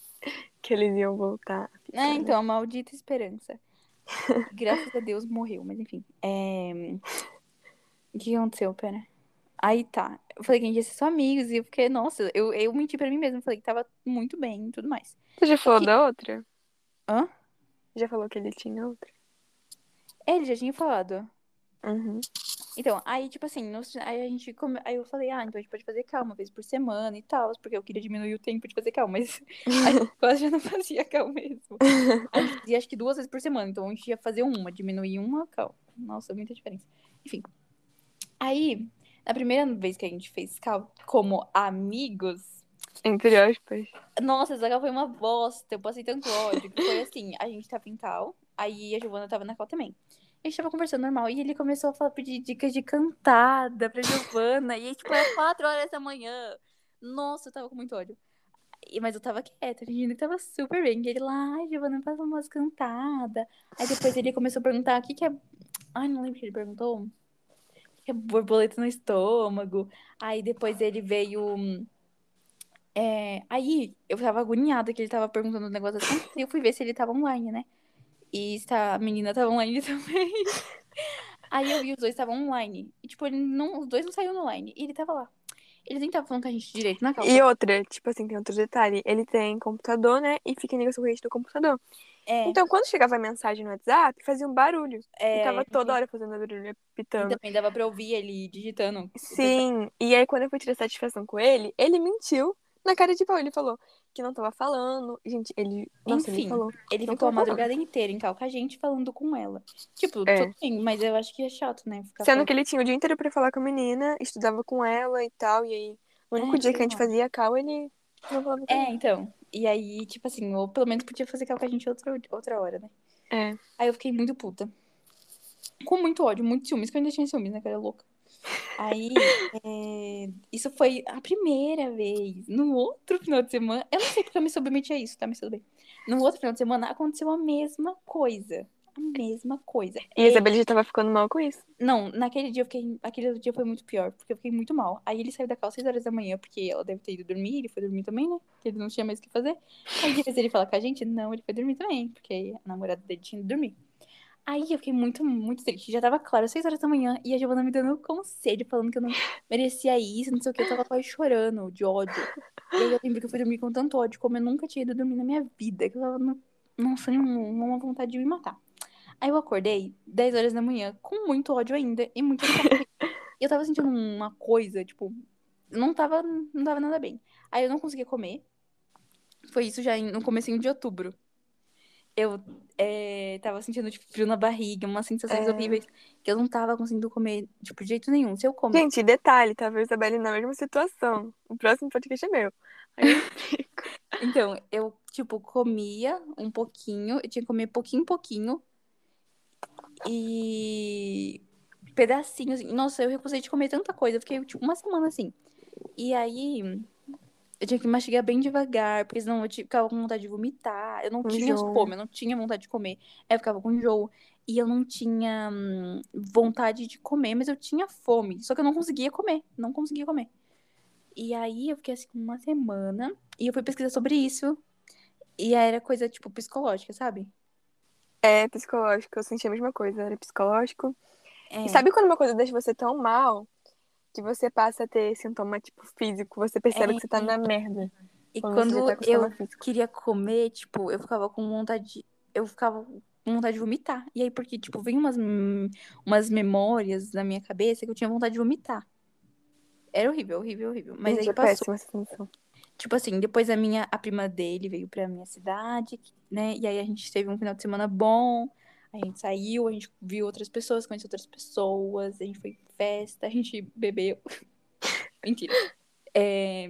que eles iam voltar. a ficar, É, né? então, a maldita esperança. Graças a Deus morreu, mas enfim. É... O que aconteceu? Pera. Aí tá. Eu falei que a gente ia ser só amigos e eu fiquei, nossa, eu, eu menti pra mim mesma. Falei que tava muito bem e tudo mais. Você já falou que- da outra? Hã? Já falou que ele tinha outra? Ele já tinha falado. Uhum. Então, aí, tipo assim, no- aí a gente come... aí eu falei, ah, então a gente pode fazer cal uma vez por semana e tal, porque eu queria diminuir o tempo de fazer cal, mas a gente quase já não fazia cal mesmo. A gente fazia acho que duas vezes por semana, então a gente ia fazer uma, diminuir uma cal. Nossa, muita diferença. Enfim. Aí, na primeira vez que a gente fez cal como amigos, Entre aspas. nossa, essa cal foi uma bosta, eu passei tanto ódio, que foi assim, a gente tava em cal, aí a Giovana tava na cal também. A gente tava conversando normal e ele começou a falar, pedir dicas de cantada pra Giovana. E aí, tipo, era quatro horas da manhã. Nossa, eu tava com muito ódio. Mas eu tava quieta, fingindo que tava super bem. E ele lá, ai, Giovana, faz umas cantadas. Aí depois ele começou a perguntar o que que é. Ai, não lembro o que ele perguntou. O que é borboleta no estômago. Aí depois ele veio. é, Aí eu tava agoniada que ele tava perguntando o negócio assim. E eu fui ver se ele tava online, né? E se a menina tava online também. Aí eu vi os dois estavam online. E, tipo, ele não, os dois não saíram online. E ele tava lá. Ele nem tava falando com a gente direito na calça. E outra, tipo assim, tem outro detalhe. Ele tem computador, né? E fica em ligação com a rede do computador. É, Então, quando chegava a mensagem no WhatsApp, fazia um barulho. é, e tava toda hora fazendo barulho, E apitando. também dava pra ouvir ele digitando. Sim. E aí, quando eu fui tirar satisfação com ele, ele mentiu na cara de pau. Ele falou que não tava falando. Gente, ele. Nossa, ele Enfim, falou. Ele Não ficou a tô falando. madrugada inteira em cal com a gente falando com ela. Tipo, É. tudo bem, mas eu acho que é chato, né? Ficar Sendo falando- que ele tinha o dia inteiro pra falar com a menina, estudava com ela e tal. E aí, no único É, dia que a gente lá. fazia cal, ele não falava com É, ela. então. E aí, tipo assim, ou pelo menos podia fazer cal com a gente outra, outra hora, né? É. Aí eu fiquei muito puta. Com muito ódio, muito ciúmes, que eu ainda tinha ciúmes, né? Que era louca. Aí, é, isso foi a primeira vez. No outro final de semana, eu não sei porque eu me submeti a isso, tá? Mas tudo bem. No outro final de semana aconteceu a mesma coisa. A mesma coisa. E a Isabela já tava ficando mal com isso. Não, naquele dia eu fiquei. Aquele dia foi muito pior, porque eu fiquei muito mal. Aí ele saiu da calça às 6 horas da manhã, porque ela deve ter ido dormir, ele foi dormir também, né? Porque ele não tinha mais o que fazer. Aí de vez ele fala com a gente, não, ele foi dormir também, porque a namorada dele tinha ido dormir. Aí eu fiquei muito, muito triste. Já tava claro, às 6 horas da manhã, e a Giovana me dando conselho, falando que eu não merecia isso, não sei o que, eu tava quase chorando de ódio. E aí eu lembro que eu fui dormir com tanto ódio, como eu nunca tinha ido dormir na minha vida, que eu tava, no... nossa, uma vontade de me matar. Aí eu acordei 10 horas da manhã com muito ódio ainda e muito eu tava sentindo uma coisa, tipo, não tava, não tava nada bem. Aí eu não conseguia comer. Foi isso já no comecinho de outubro. Eu é, tava sentindo, tipo, frio na barriga, umas sensações É. horríveis, que eu não tava conseguindo comer, tipo, de jeito nenhum. Se eu comer. Gente, detalhe, tava eu e na mesma situação. O próximo podcast é meu. Aí eu. Então, eu, tipo, comia um pouquinho, eu tinha que comer pouquinho, pouquinho. E pedacinhos. assim. Nossa, eu recusei de comer tanta coisa. Eu fiquei, tipo, uma semana assim. E aí, eu tinha que mastigar bem devagar, porque senão eu ficava com vontade de vomitar. Eu não tinha Enjoo. fome, eu não tinha vontade de comer. Aí eu ficava com enjoo. E eu não tinha hum, vontade de comer, mas eu tinha fome. Só que eu não conseguia comer. Não conseguia comer. E aí eu fiquei assim uma semana. E eu fui pesquisar sobre isso. E aí era coisa, tipo, psicológica, sabe? É psicológico, eu senti a mesma coisa, era psicológico. É. E sabe quando uma coisa deixa você tão mal que você passa a ter sintoma, tipo, físico, você percebe É. que você tá na merda. E quando quando tá com eu queria comer, tipo, eu ficava com vontade de... Eu ficava com vontade de vomitar. E aí, porque, tipo, vem umas, umas memórias na minha cabeça que eu tinha vontade de vomitar. Era horrível, horrível, horrível. Mas Gente, aí é passou. péssima essa sensação. Tipo assim, depois a minha, a prima dele veio pra minha cidade, né? E aí a gente teve um final de semana bom. A gente saiu, a gente viu outras pessoas, conheceu outras pessoas, a gente foi em festa, a gente bebeu. Mentira. É,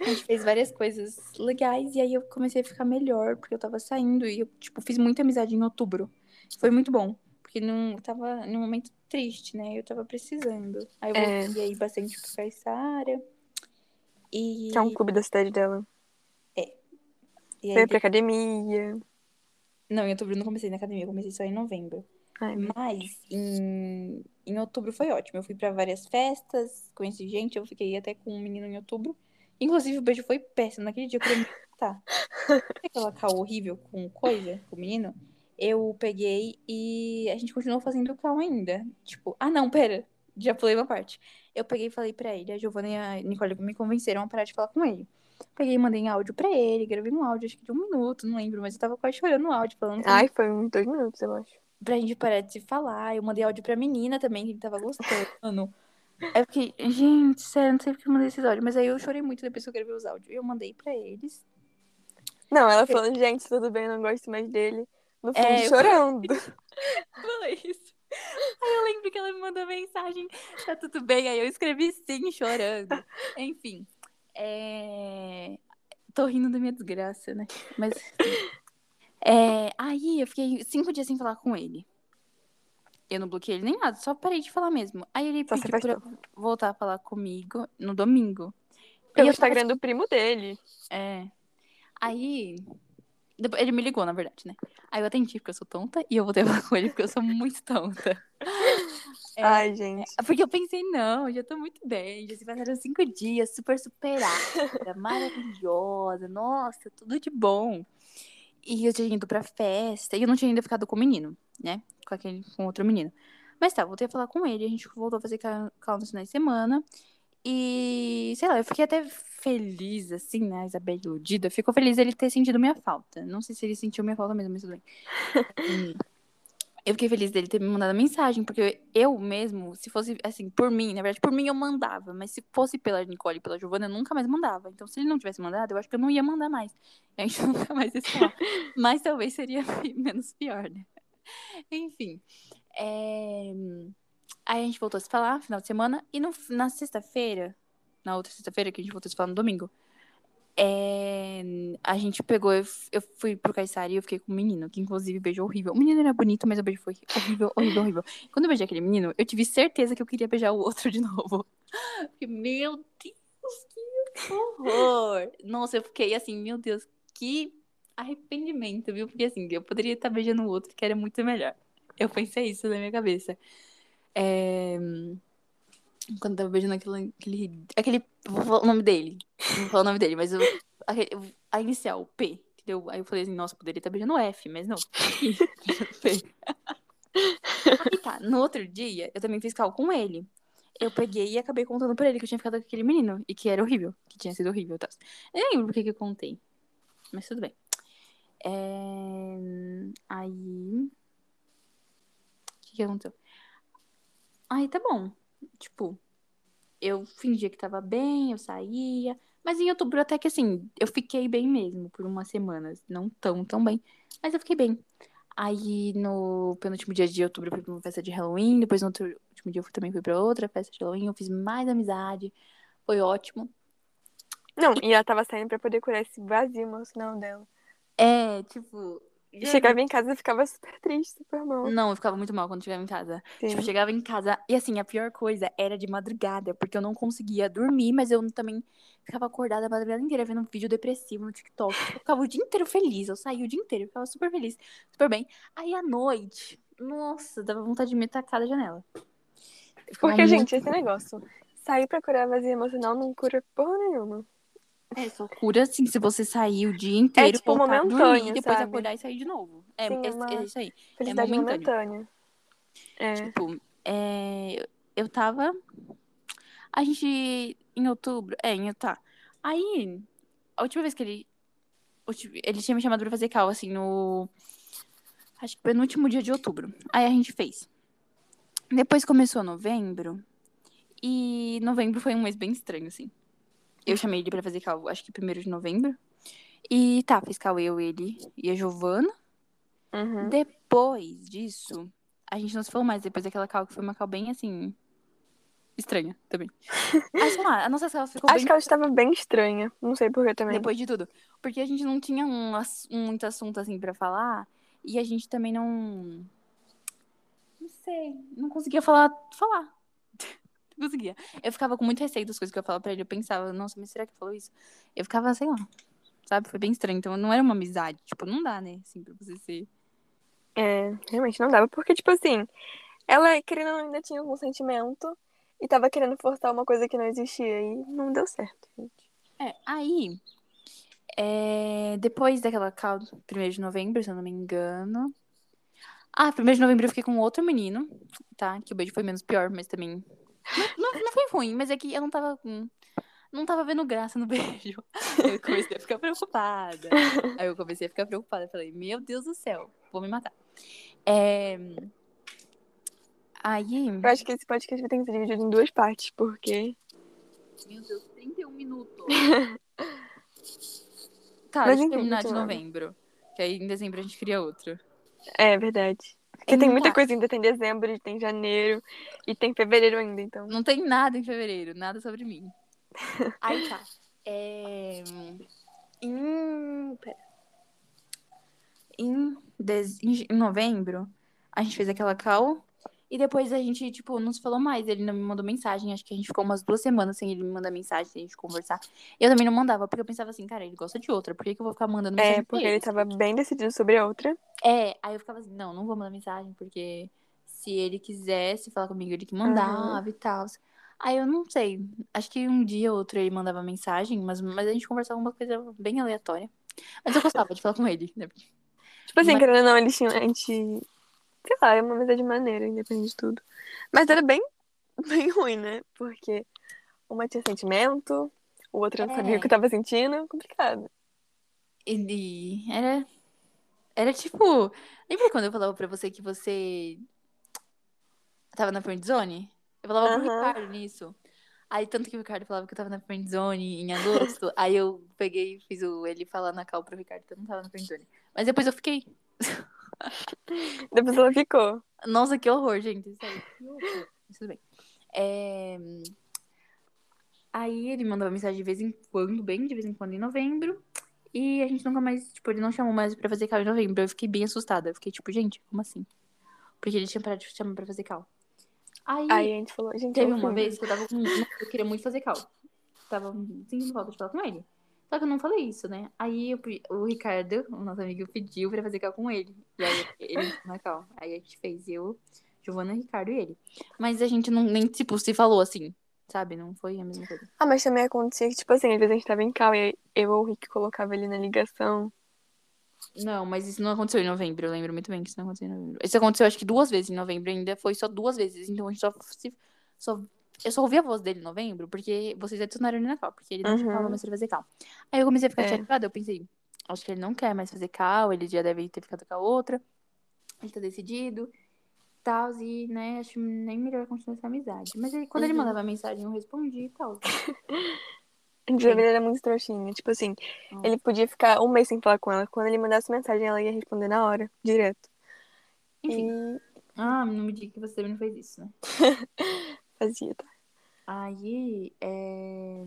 a gente fez várias coisas legais e aí eu comecei a ficar melhor, porque eu tava saindo e eu, tipo, fiz muita amizade em outubro. Foi muito bom. Porque não tava num momento triste, né? Eu tava precisando. Aí eu É. voltei aí bastante pro Caissara. E, Que é um clube da cidade dela. e aí Veio pra academia. Não, em outubro eu não comecei na academia, eu comecei só em novembro. Ai, Mas em, em outubro foi ótimo. Eu fui pra várias festas, conheci gente, eu fiquei até com um menino em outubro. Inclusive, o beijo foi péssimo. Naquele dia eu queria me matar. Aquela cal horrível com coisa, com o menino? Eu peguei e a gente continuou fazendo cal ainda. Tipo, ah não, pera. Já pulei uma parte. Eu peguei e falei pra ele, a Giovana e a Nicole me convenceram a parar de falar com ele. Peguei e mandei em áudio pra ele, gravei um áudio, acho que de um minuto, não lembro, mas eu tava quase chorando no áudio, falando Ai, foi uns dois minutos, eu acho. pra gente parar de se falar. Eu mandei áudio pra menina também, que tava gostando. Aí eu fiquei, gente, sério, não sei porque eu mandei esses áudios, mas aí eu chorei muito depois que eu gravei os áudios. Eu mandei pra eles. Não, ela falando, gente, tudo bem, não gosto mais dele. No fundo, É, eu- chorando. Falei isso. Aí eu lembro que ela me mandou mensagem, tá tudo bem? Aí eu escrevi sim, chorando. Enfim. É... Tô rindo da minha desgraça, né? Mas. É... Aí eu fiquei cinco dias sem falar com ele. Eu não bloqueei ele nem nada, só parei de falar mesmo. Aí ele Só pediu pra voltar a falar comigo no domingo. Pelo eu tava- Instagram do primo dele. É. Aí. Ele me ligou, na verdade, né? Aí eu atendi porque eu sou tonta e eu voltei a falar com ele porque eu sou muito tonta. É, Ai, gente. Porque eu pensei, não, já tô muito bem. Já se passaram cinco dias, super superada, maravilhosa, nossa, tudo de bom. E eu tinha ido pra festa e eu não tinha ainda ficado com o menino, né? Com aquele, com outro menino. Mas tá, voltei a falar com ele, a gente voltou a fazer cal cal nos finais de semana. E, sei lá, eu fiquei até feliz, assim, né? A Isabel iludida. Ficou feliz ele ter sentido minha falta. Não sei se ele sentiu minha falta mesmo, mas tudo bem. Eu fiquei feliz dele ter me mandado mensagem, porque eu mesmo, se fosse, assim, por mim, na verdade, por mim eu mandava, mas se fosse pela Nicole e pela Giovana, eu nunca mais mandava. Então, se ele não tivesse mandado, eu acho que eu não ia mandar mais. A gente nunca mais ia falar. Mas talvez seria menos pior, né? Enfim. é, Aí a gente voltou a se falar, final de semana, e no... na sexta-feira, na outra sexta-feira, que a gente voltou a se falar no domingo, é, a gente pegou, eu, eu fui pro Caissara e eu fiquei com um menino, que inclusive beijou horrível. O menino era bonito, mas o beijo foi horrível, horrível, horrível. Quando eu beijei aquele menino, eu tive certeza que eu queria beijar o outro de novo. Meu Deus, que horror! Nossa, eu fiquei assim, meu Deus, que arrependimento, viu? Porque assim, eu poderia estar beijando o outro que era muito melhor. Eu pensei isso na minha cabeça. É, Quando eu tava beijando aquele, aquele, aquele. Vou falar o nome dele. Não vou falar o nome dele, mas o, aquele- a inicial, o P. Entendeu? Aí eu falei assim, nossa, poderia estar beijando o F, mas não. P. Aí tá, no outro dia, eu também fiz cal com ele. Eu peguei e acabei contando pra ele que eu tinha ficado com aquele menino e que era horrível, que tinha sido horrível e tal. Eu nem lembro por que que eu contei. Mas tudo bem. É, Aí. O que, que aconteceu? Aí tá bom. Tipo, eu fingia que tava bem, eu saía. Mas em outubro até que assim, eu fiquei bem mesmo por umas semanas. Não tão, tão bem. Mas eu fiquei bem. Aí no penúltimo dia de outubro eu fui pra uma festa de Halloween. Depois no outro último dia eu fui- também fui pra outra festa de Halloween. Eu fiz mais amizade. Foi ótimo. Não, e ela tava saindo pra poder curar esse vazio emocional dela. É, tipo. E chegava em casa e ficava super triste, super mal. Não, eu ficava muito mal quando chegava em casa. Sim. Tipo, chegava em casa e assim, a pior coisa era de madrugada, porque eu não conseguia dormir, mas eu também ficava acordada a madrugada inteira vendo um vídeo depressivo no TikTok. Eu ficava o dia inteiro feliz, eu saía o dia inteiro, eu ficava super feliz, super bem. Aí à noite, nossa, dava vontade de me tacar da janela. Porque, muito- gente, esse negócio. Sair pra curar vazio emocional não cura porra nenhuma. É, só cura assim se você sair o dia inteiro, tipo, voltar momentâneo, dormir, depois sabe? acordar e sair de novo. É, Sim, é é, uma é isso aí. Felicidade momentâneo. momentânea. É. Tipo, é, eu tava. A gente. Em outubro. É, em tá. Aí, a última vez que ele. Ele tinha me chamado pra fazer cal, assim, no. Acho que penúltimo dia de outubro. Aí a gente fez. Depois começou novembro. E novembro foi um mês bem estranho, assim. Eu chamei ele pra fazer cal, acho que primeiro de novembro. E tá, fiz cal eu, ele e a Giovana. Uhum. Depois disso, a gente não se falou mais. Depois daquela cal que foi uma cal bem assim. estranha também. Mas sei lá, a nossa cal ficou Acho bem que ela estava bem estranha. Não sei por que também. depois de tudo. Porque a gente não tinha um, um muito assunto assim pra falar. E a gente também não. não sei. Não conseguia falar. falar. Conseguia. Eu ficava com muito receio das coisas que eu falava pra ele. Eu pensava, nossa, mas será que falou isso? Eu ficava, sei lá. Sabe? Foi bem estranho. Então não era uma amizade. Tipo, não dá, né? Assim, pra você ser. É, realmente não dava. Porque, tipo assim, ela, querendo ainda tinha algum sentimento e tava querendo forçar uma coisa que não existia. E não deu certo, gente. É, aí. é, Depois daquela cal 1 de novembro, se eu não me engano. Ah, 1 de novembro eu fiquei com outro menino, tá? Que o beijo foi menos pior, mas também. Não, não, não foi ruim, mas é que eu não tava. Não tava vendo graça no beijo. Aí eu comecei a ficar preocupada. Aí eu comecei a ficar preocupada. Falei, meu Deus do céu, vou me matar. É... Aí. Eu acho que esse podcast vai ter que ser dividido em duas partes, porque. Meu Deus, 31 minutos. Tá, Mas deixa eu terminar de novembro. Que aí em dezembro a gente cria outro. É verdade. Porque tem muita coisa ainda. Tem dezembro, tem janeiro e tem fevereiro ainda, então. Não tem nada em fevereiro, nada sobre mim. Aí tá. É... Em... Pera. Em, em- em novembro, a gente fez aquela call. E depois a gente, tipo, não se falou mais. Ele não me mandou mensagem. Acho que a gente ficou umas duas semanas sem ele me mandar mensagem, sem a gente conversar. Eu também não mandava, porque eu pensava assim, cara, ele gosta de outra. Por que, que eu vou ficar mandando mensagem É, porque ele tava bem decidido sobre a outra. É, aí eu ficava assim, não, não vou mandar mensagem, porque se ele quisesse falar comigo, ele que mandava e tal. Aí eu não sei. Acho que um dia ou outro ele mandava mensagem, mas, mas a gente conversava uma coisa bem aleatória. Mas eu gostava de falar com ele, né? Tipo assim, Mas- querendo ou não, eles tinham. A gente. Sei lá, é uma mesa de maneira, independente de tudo. Mas era bem, bem ruim, né? Porque uma tinha sentimento, o outro não sabia É. o que eu tava sentindo. Complicado. E era. Era tipo. Lembra quando eu falava pra você que você tava na friend zone? Eu falava pro Aham. Ricardo nisso. Aí, tanto que o Ricardo falava que eu tava na friend zone em agosto. aí eu peguei e fiz o, ele falar na cal pro Ricardo que eu não tava na friend zone. Mas depois eu fiquei. Depois ela ficou. Nossa, que horror, gente. Sério, que horror. Mas tudo bem. É, Aí ele mandava mensagem de vez em quando, bem de vez em quando, em novembro. E a gente nunca mais, tipo, ele não chamou mais pra fazer cal em novembro. Eu fiquei bem assustada. Eu fiquei tipo, gente, como assim? Porque ele tinha parado de chamar pra fazer cal. Aí, Aí a gente falou, gente, teve uma vez que eu tava com. Eu queria muito fazer cal. Tava sentindo falta de falar com ele. Só que eu não falei isso, né? Aí eu o Ricardo, o nosso amigo, pediu pra fazer cal com ele. E aí ele na cal. Aí a gente fez eu, Giovana, Ricardo e ele. Mas a gente não nem, tipo, se falou assim, sabe? Não foi a mesma coisa. Ah, mas também acontecia que, tipo assim, às vezes a gente tava em cal e eu ou o Rick colocava ele na ligação. Não, mas isso não aconteceu em novembro. Eu lembro muito bem que isso não aconteceu em novembro. Isso aconteceu acho que duas vezes em novembro ainda. Foi só duas vezes. Então a gente só. se- só eu só ouvi a voz dele em novembro porque vocês adicionaram ele na cal. Porque ele não Uhum. chamava mais pra fazer cal. Aí eu comecei a ficar É. chateada. Eu pensei, acho que ele não quer mais fazer cal. Ele já deve ter ficado com a outra. Ele tá decidido. Tal, e, né, acho nem melhor continuar essa amizade. Mas aí, quando ele Uhum. mandava mensagem, eu respondia e tal. Inclusive, ele era muito trouxinha. Tipo assim, Hum. ele podia ficar um mês sem falar com ela. Quando ele mandasse mensagem, ela ia responder na hora, direto. Enfim. E Ah, não me diga que você também não fez isso, né? fazia, tá? Aí, é...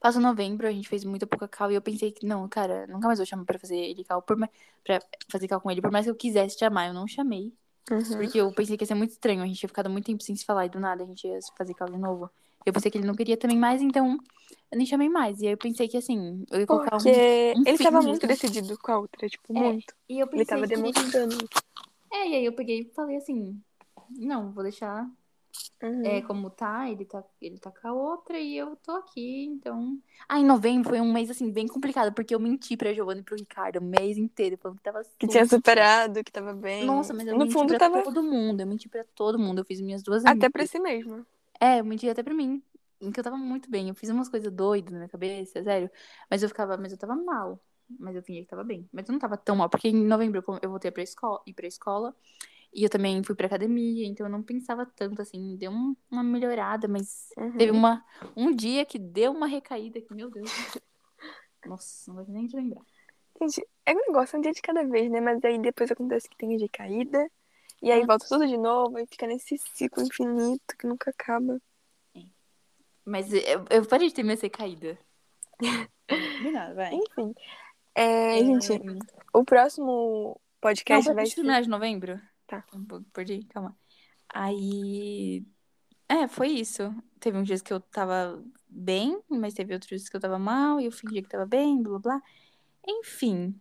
Passou novembro, a gente fez muita pouca cal e eu pensei que, não, cara, nunca mais vou chamar pra fazer ele cal, por mais... pra fazer cal com ele, por mais que eu quisesse chamar, eu não chamei. Uhum. Porque eu pensei que ia ser muito estranho, a gente ia ficado muito tempo sem se falar e do nada a gente ia fazer cal de novo. Eu pensei que ele não queria também mais, então eu nem chamei mais. E aí eu pensei que, assim, eu ia colocar um... Porque um ele fim tava muito decidido com a outra, tipo, É, muito. E eu pensei Ele tava que ele- demonstrando. É, e aí eu peguei e falei assim, não, vou deixar Uhum. é, como tá, ele tá, ele tá com a outra e eu tô aqui, então. Ah, em novembro foi um mês, assim, bem complicado, porque eu menti pra Giovanna e pro Ricardo o mês inteiro, falando que tava Que tinha super- superado, que tava bem. Nossa, mas eu No menti fundo pra tava todo mundo, eu menti pra todo mundo, eu fiz minhas duas até amigas. pra si mesmo. É, eu menti até pra mim, em que eu tava muito bem, eu fiz umas coisas doidas na minha cabeça, sério, mas eu ficava, mas eu tava mal, mas eu fingia que tava bem, mas eu não tava tão mal, porque em novembro eu eu voltei pra escola, ir pra escola, e eu também fui pra academia, então eu não pensava tanto, assim, deu um- uma melhorada, mas Uhum. Teve uma, um dia que deu uma recaída que, meu Deus. Nossa, não gosto nem de lembrar. Gente, é um negócio, é um dia de cada vez, né? Mas aí depois acontece que tem de caída. E aí volta tudo de novo e fica nesse ciclo infinito que nunca acaba. Mas eu, eu parei de ter minha recaída. Combinado, vai. Enfim. É, gente, o próximo Não, podcast pra vai ser. de novembro? Tá. Perdi, calma. Aí. É, foi isso. Teve uns dias que eu tava bem, mas teve outros dias que eu tava mal, e eu fingi que tava bem, blá blá. Enfim.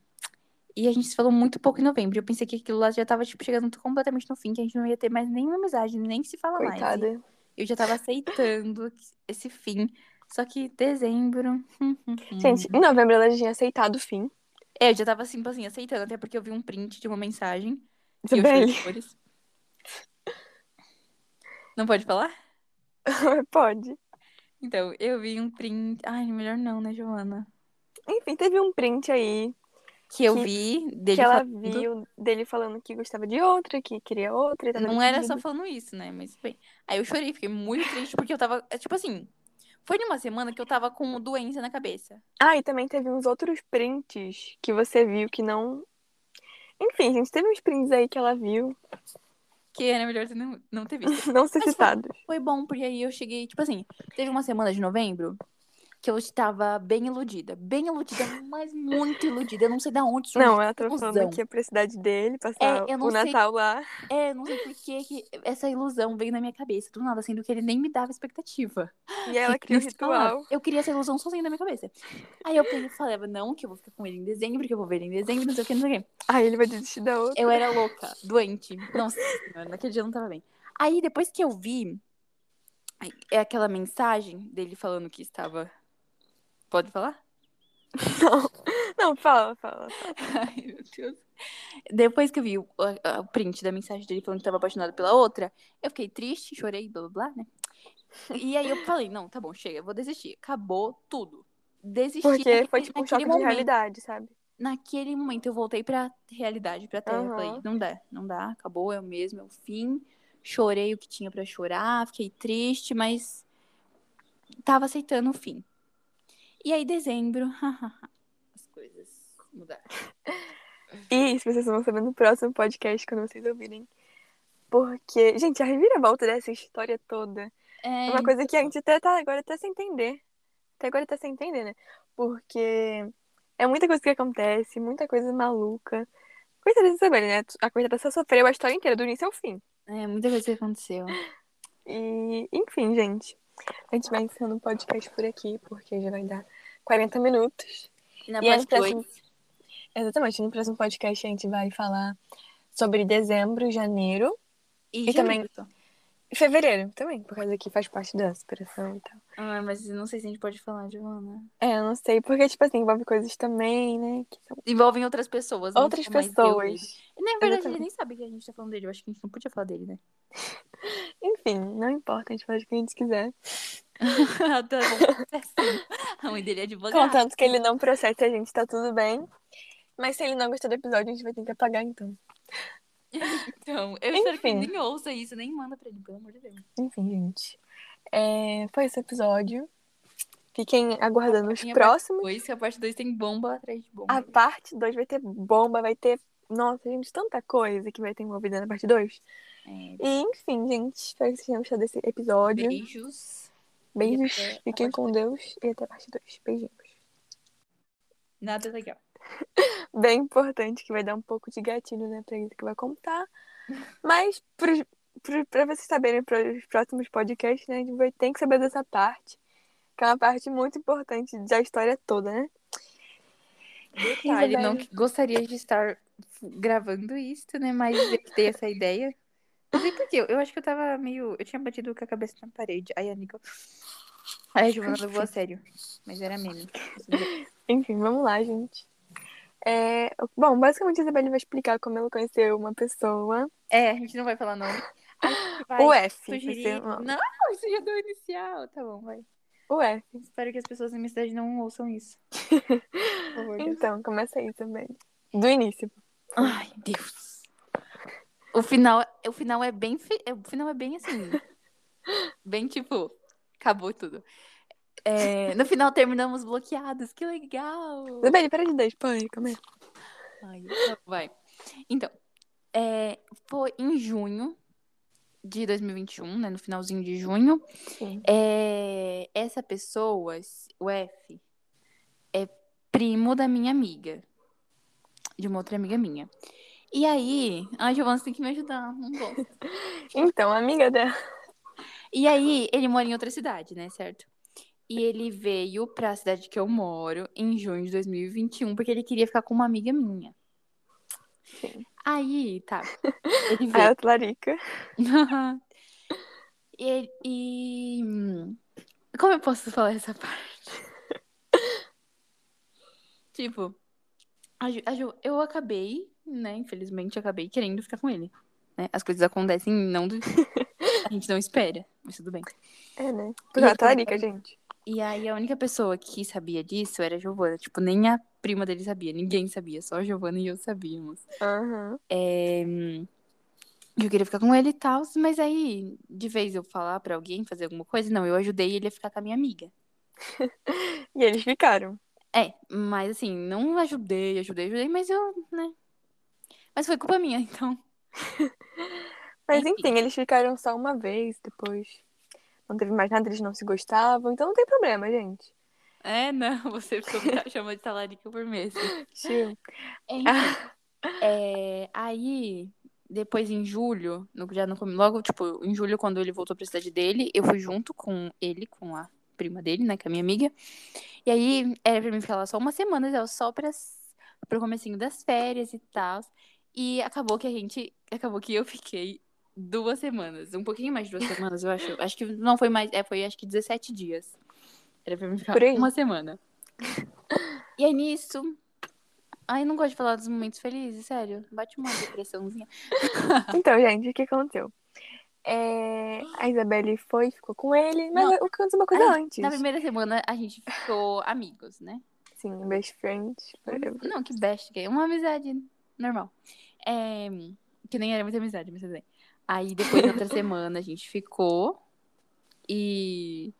E a gente se falou muito pouco em novembro. Eu pensei que aquilo lá já tava, tipo, chegando completamente no fim, que a gente não ia ter mais nenhuma amizade, nem se mais. Coitada. E eu já tava aceitando esse fim. Só que dezembro. hum, hum, hum. Gente, em novembro ela já tinha aceitado o fim. É, eu já tava assim, assim, aceitando, até porque eu vi um print de uma mensagem. Isabelle. Não pode falar? Pode. Então, eu vi um print. Ai, melhor não, né, Joana? Enfim, teve um print aí Que eu Que- vi dele que ela falando- viu dele falando que gostava de outra, que queria outra. E Não era só falando isso, né? Mas bem. Aí eu chorei, fiquei muito triste porque eu tava. é, Tipo assim. Foi numa semana que eu tava com doença na cabeça. Ah, e também teve uns outros prints que você viu que não. Enfim, gente, teve uns prints aí que ela viu, Que era melhor não, não ter visto. não ser Mas foi-. Foi bom, porque aí eu cheguei, tipo assim, teve uma semana de novembro que eu estava bem iludida. Bem iludida, mas muito iludida. Eu não sei de onde surgiu Não, ela tava falando que ia pra cidade dele, passar É, o sei- Natal lá. É, não sei por que que essa ilusão veio na minha cabeça, do nada, sendo que ele nem me dava expectativa. E ela criou o falava. ritual. Eu queria essa ilusão sozinha na minha cabeça. Aí eu peguei e falava, não, que eu vou ficar com ele em dezembro, que eu vou ver ele em dezembro, não sei o que, não sei o que. Aí ele vai desistir da outra. Eu era louca, doente. Nossa senhora, naquele dia eu não tava bem. Aí depois que eu vi, é aquela mensagem dele falando que estava. Pode falar? Não, não, fala, fala. fala. Ai, meu Deus. Depois que eu vi o, o print da mensagem dele falando que estava apaixonado pela outra, eu fiquei triste, chorei, blá blá blá, né? E aí eu falei, não, tá bom, chega, vou desistir. Acabou tudo. Desisti. Porque naquele- foi tipo um choque de momento. realidade, sabe? Naquele momento eu voltei pra realidade, pra terra. Eu Falei, não dá, não dá, acabou, é o mesmo, é o fim. Chorei o que tinha pra chorar, fiquei triste, mas tava aceitando o fim. E aí, dezembro, as coisas mudaram. E se vocês vão saber no próximo podcast, quando vocês ouvirem. Porque, gente, a reviravolta dessa história toda É, é uma coisa que a gente até tá agora até sem entender. Até agora tá sem entender, né? Porque é muita coisa que acontece, muita coisa maluca. Coitada da Isabelle, né? A coitada só sofreu a história inteira, do início ao fim. é muita coisa que aconteceu. E, enfim, gente. A gente vai encerrando o podcast por aqui, porque já vai dar 40 minutos. E na parte no 2, próximo- Exatamente. No próximo podcast a gente vai falar sobre dezembro, janeiro e, e também- janeiro. fevereiro também, por causa que faz parte da superação e tal. Ah, mas não sei se a gente pode falar, Giovana. É, eu não sei, porque, tipo assim, envolve coisas também, né? Que são Envolvem outras pessoas. não outras ele. pessoas. Na verdade, ele nem sabe que a gente tá falando dele. Eu acho que a gente não podia falar dele, né? Enfim, não importa, a gente faz o que a gente quiser. A mãe dele é advogada. Contanto que ele não processa a gente, tá tudo bem. Mas se ele não gostou do episódio, a gente vai ter que apagar, então. Então, eu espero que ele Enfim. nem ouça isso, nem manda pra ele, pelo amor de Deus. Enfim, gente. É, foi esse episódio. Fiquem aguardando os próximos. Pois que a parte 2 tem bomba atrás de bomba. A parte 2 vai ter bomba, vai ter. Nossa, gente, tanta coisa que vai ter envolvida na parte 2. E, enfim, gente, espero que vocês tenham gostado desse episódio. beijos. Beijos, até fiquem parte com Deus e até a parte 2. Beijinhos. Nada legal. Bem importante, que vai dar um pouco de gatilho, né, pra isso que vai contar. Mas, pros, pro, pra vocês saberem para os próximos podcasts, né, a gente vai ter que saber dessa parte. Que é uma parte muito importante da história toda, né? Detalhe, não Isabelle. que gostaria de estar gravando isso, né? Mas eu dei essa ideia. Não sei por quê. Eu acho que eu tava meio. Eu tinha batido com a cabeça na parede. Aí a Nicole. Aí a Giovana levou a sério. Mas era meme. Enfim, vamos lá, gente. É, bom, basicamente a Isabelle vai explicar como ela conheceu uma pessoa. É, a gente não vai falar nome. Vai o F. sugerir. Não, isso já deu inicial. Tá bom, vai. O F. Espero que as pessoas da minha cidade não ouçam isso. Por favor. Então, começa aí também. Do início. Ai, Deus. O final, o final é bem. O final é bem assim. bem tipo. Acabou tudo. É, no final terminamos bloqueados. Que legal! Isabelle, para de dar spoiler, calma aí. Ai, vai. Então, é, foi em junho de 2021, né? No finalzinho de junho. Sim. É, essa pessoa, o F, é primo da minha amiga. De uma outra amiga minha. E aí, a Giovana tem que me ajudar, não gosto. Então, amiga dela. E aí, ele mora em outra cidade, né, certo? E ele veio pra cidade que eu moro em junho de 2021, porque ele queria ficar com uma amiga minha. Sim. Aí, tá. Ele A veio. Tlarica. e, e. Como eu posso falar essa parte? tipo, a Ju- a Ju- eu acabei, né? Infelizmente, acabei querendo ficar com ele. Né? As coisas acontecem não do... A gente não espera, mas tudo bem. É, né? Porque a Tlarica, gente. E aí a única pessoa que sabia disso era a Giovana. Tipo, nem a prima dele sabia, ninguém sabia, só a Giovana e eu sabíamos. Aham. É, Eu queria ficar com ele e tal, mas aí, de vez eu falar pra alguém fazer alguma coisa, não, eu ajudei ele a ficar com a minha amiga. E eles ficaram. É, mas assim, não ajudei, ajudei, ajudei, mas eu, né? Mas foi culpa minha, então. Mas Enfim. eles ficaram só uma vez depois. Não teve mais nada, eles não se gostavam. Então não tem problema, gente. É, não, você chamando de talarica por mês. Enfim, é, aí, depois em julho, já come- logo, tipo, em julho, quando ele voltou pra cidade dele, eu fui junto com ele, com a prima dele, né, que é a minha amiga. E aí, era pra mim ficar lá só uma semana, só pra, pro comecinho das férias e tal. E acabou que a gente, acabou que eu fiquei duas semanas, um pouquinho mais de duas semanas, eu acho. Acho que não foi mais, é, foi acho que 17 dias. Era pra mim ficar uma semana. E aí nisso, Ai, eu não gosto de falar dos momentos felizes, sério. Bate uma depressãozinha. Então, gente, o que aconteceu? É, a Isabelle foi, ficou com ele, mas Não. o que aconteceu uma coisa Ai, antes. Na primeira semana a gente ficou amigos, né? Sim, best friends forever. Não, que best, que é uma amizade normal. É, que nem era muita amizade, mas tudo bem. Aí depois, na outra semana, a gente ficou. E.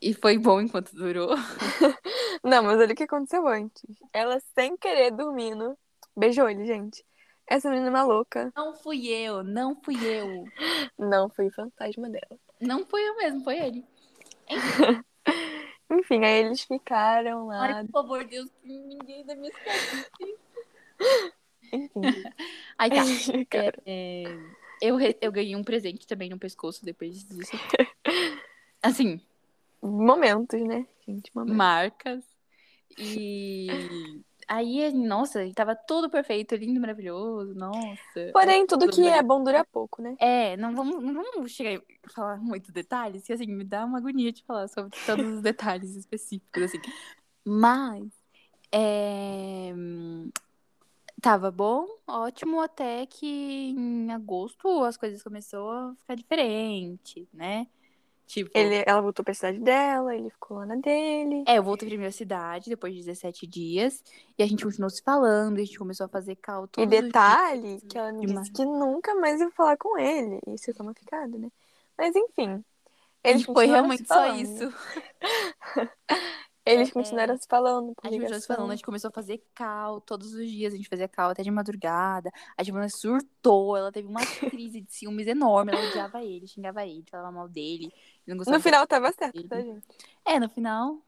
E foi bom enquanto durou. Não, mas olha o que aconteceu antes. Ela, sem querer, dormindo, beijou ele, gente. Essa menina é uma louca. Não fui eu, não fui eu. Não, foi o fantasma dela. Não fui eu mesmo, foi ele. Enfim, aí eles ficaram lá. Ai, por favor, Deus, que ninguém da minha cidade. Enfim, Aí tá. ficaram. É, eu, eu ganhei um presente também no pescoço depois disso. Assim, Momentos, né, gente? Momentos. marcas. E aí, nossa, tava tudo perfeito, lindo, maravilhoso, nossa. Porém, tudo que é bom dura pouco, né? É, não vamos, não vamos chegar e falar muito detalhes, que assim, me dá uma agonia de falar sobre todos os detalhes específicos, assim. Mas, é, tava bom, ótimo, até que em agosto as coisas começaram a ficar diferente, né? Tipo, Ele, ela voltou pra cidade dela, ele ficou lá na dele. é, eu voltei pra minha cidade depois de 17 dias, e a gente continuou se falando, a gente começou a fazer cal E todos os dias. detalhe que ela me disse que nunca mais ia falar com ele. Isso é uma ficada, né? Mas enfim. Eles E foi continuaram realmente só isso. Eles É. continuaram se falando A gente ligação. se falando, a gente começou a fazer cal todos os dias, a gente fazia cal até de madrugada. A Giovana surtou, ela teve uma crise de ciúmes enorme, ela odiava ele, xingava ele, falava mal dele. No final tava certo, tá, gente? É, no final.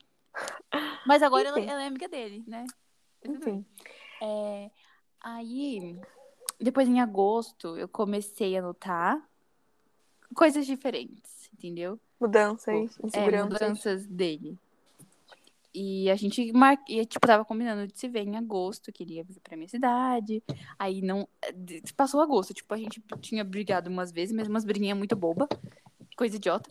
Mas agora ela, ela é amiga dele, né? Enfim. É, aí, depois em agosto, eu comecei a notar coisas diferentes, entendeu? Mudanças, É, inseguranças. mudanças dele. E a gente mar... e, tipo, tava combinando de se ver em agosto, que ele ia vir pra minha cidade. Aí não. Passou agosto, tipo, a gente tinha brigado umas vezes, mas umas briguinhas muito boba. Coisa idiota.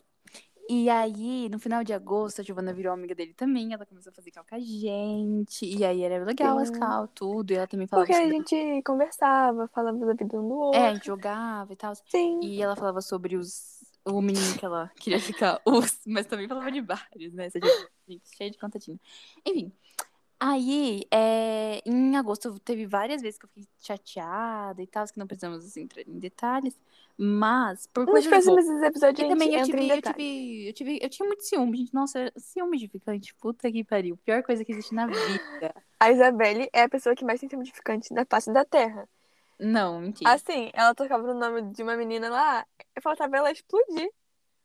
E aí, no final de agosto, a Giovana virou amiga dele também. Ela começou a fazer cal com a gente. E aí era legal as Sim. cal, tudo. E ela também falava Porque a gente conversava, falava da vida um do outro. É, a gente jogava e tal. Sim. E ela falava sobre os. O menino que ela queria ficar, os, mas também falava de vários, né? Essa gente cheia de contatinho. Enfim. Aí, é, em agosto, teve várias vezes que eu fiquei chateada e tal, que não precisamos assim, entrar em detalhes. Mas, por Nos próximos episódios E também eu tive, eu tive, eu tive, eu tinha muito ciúme, gente. Nossa, ciúme de ficante, puta que pariu. Pior coisa que existe na vida. A Isabelle é a pessoa que mais tem ciúme de ficante na face da Terra. Não, mentira. Assim, ela tocava no nome de uma menina lá, faltava ela explodir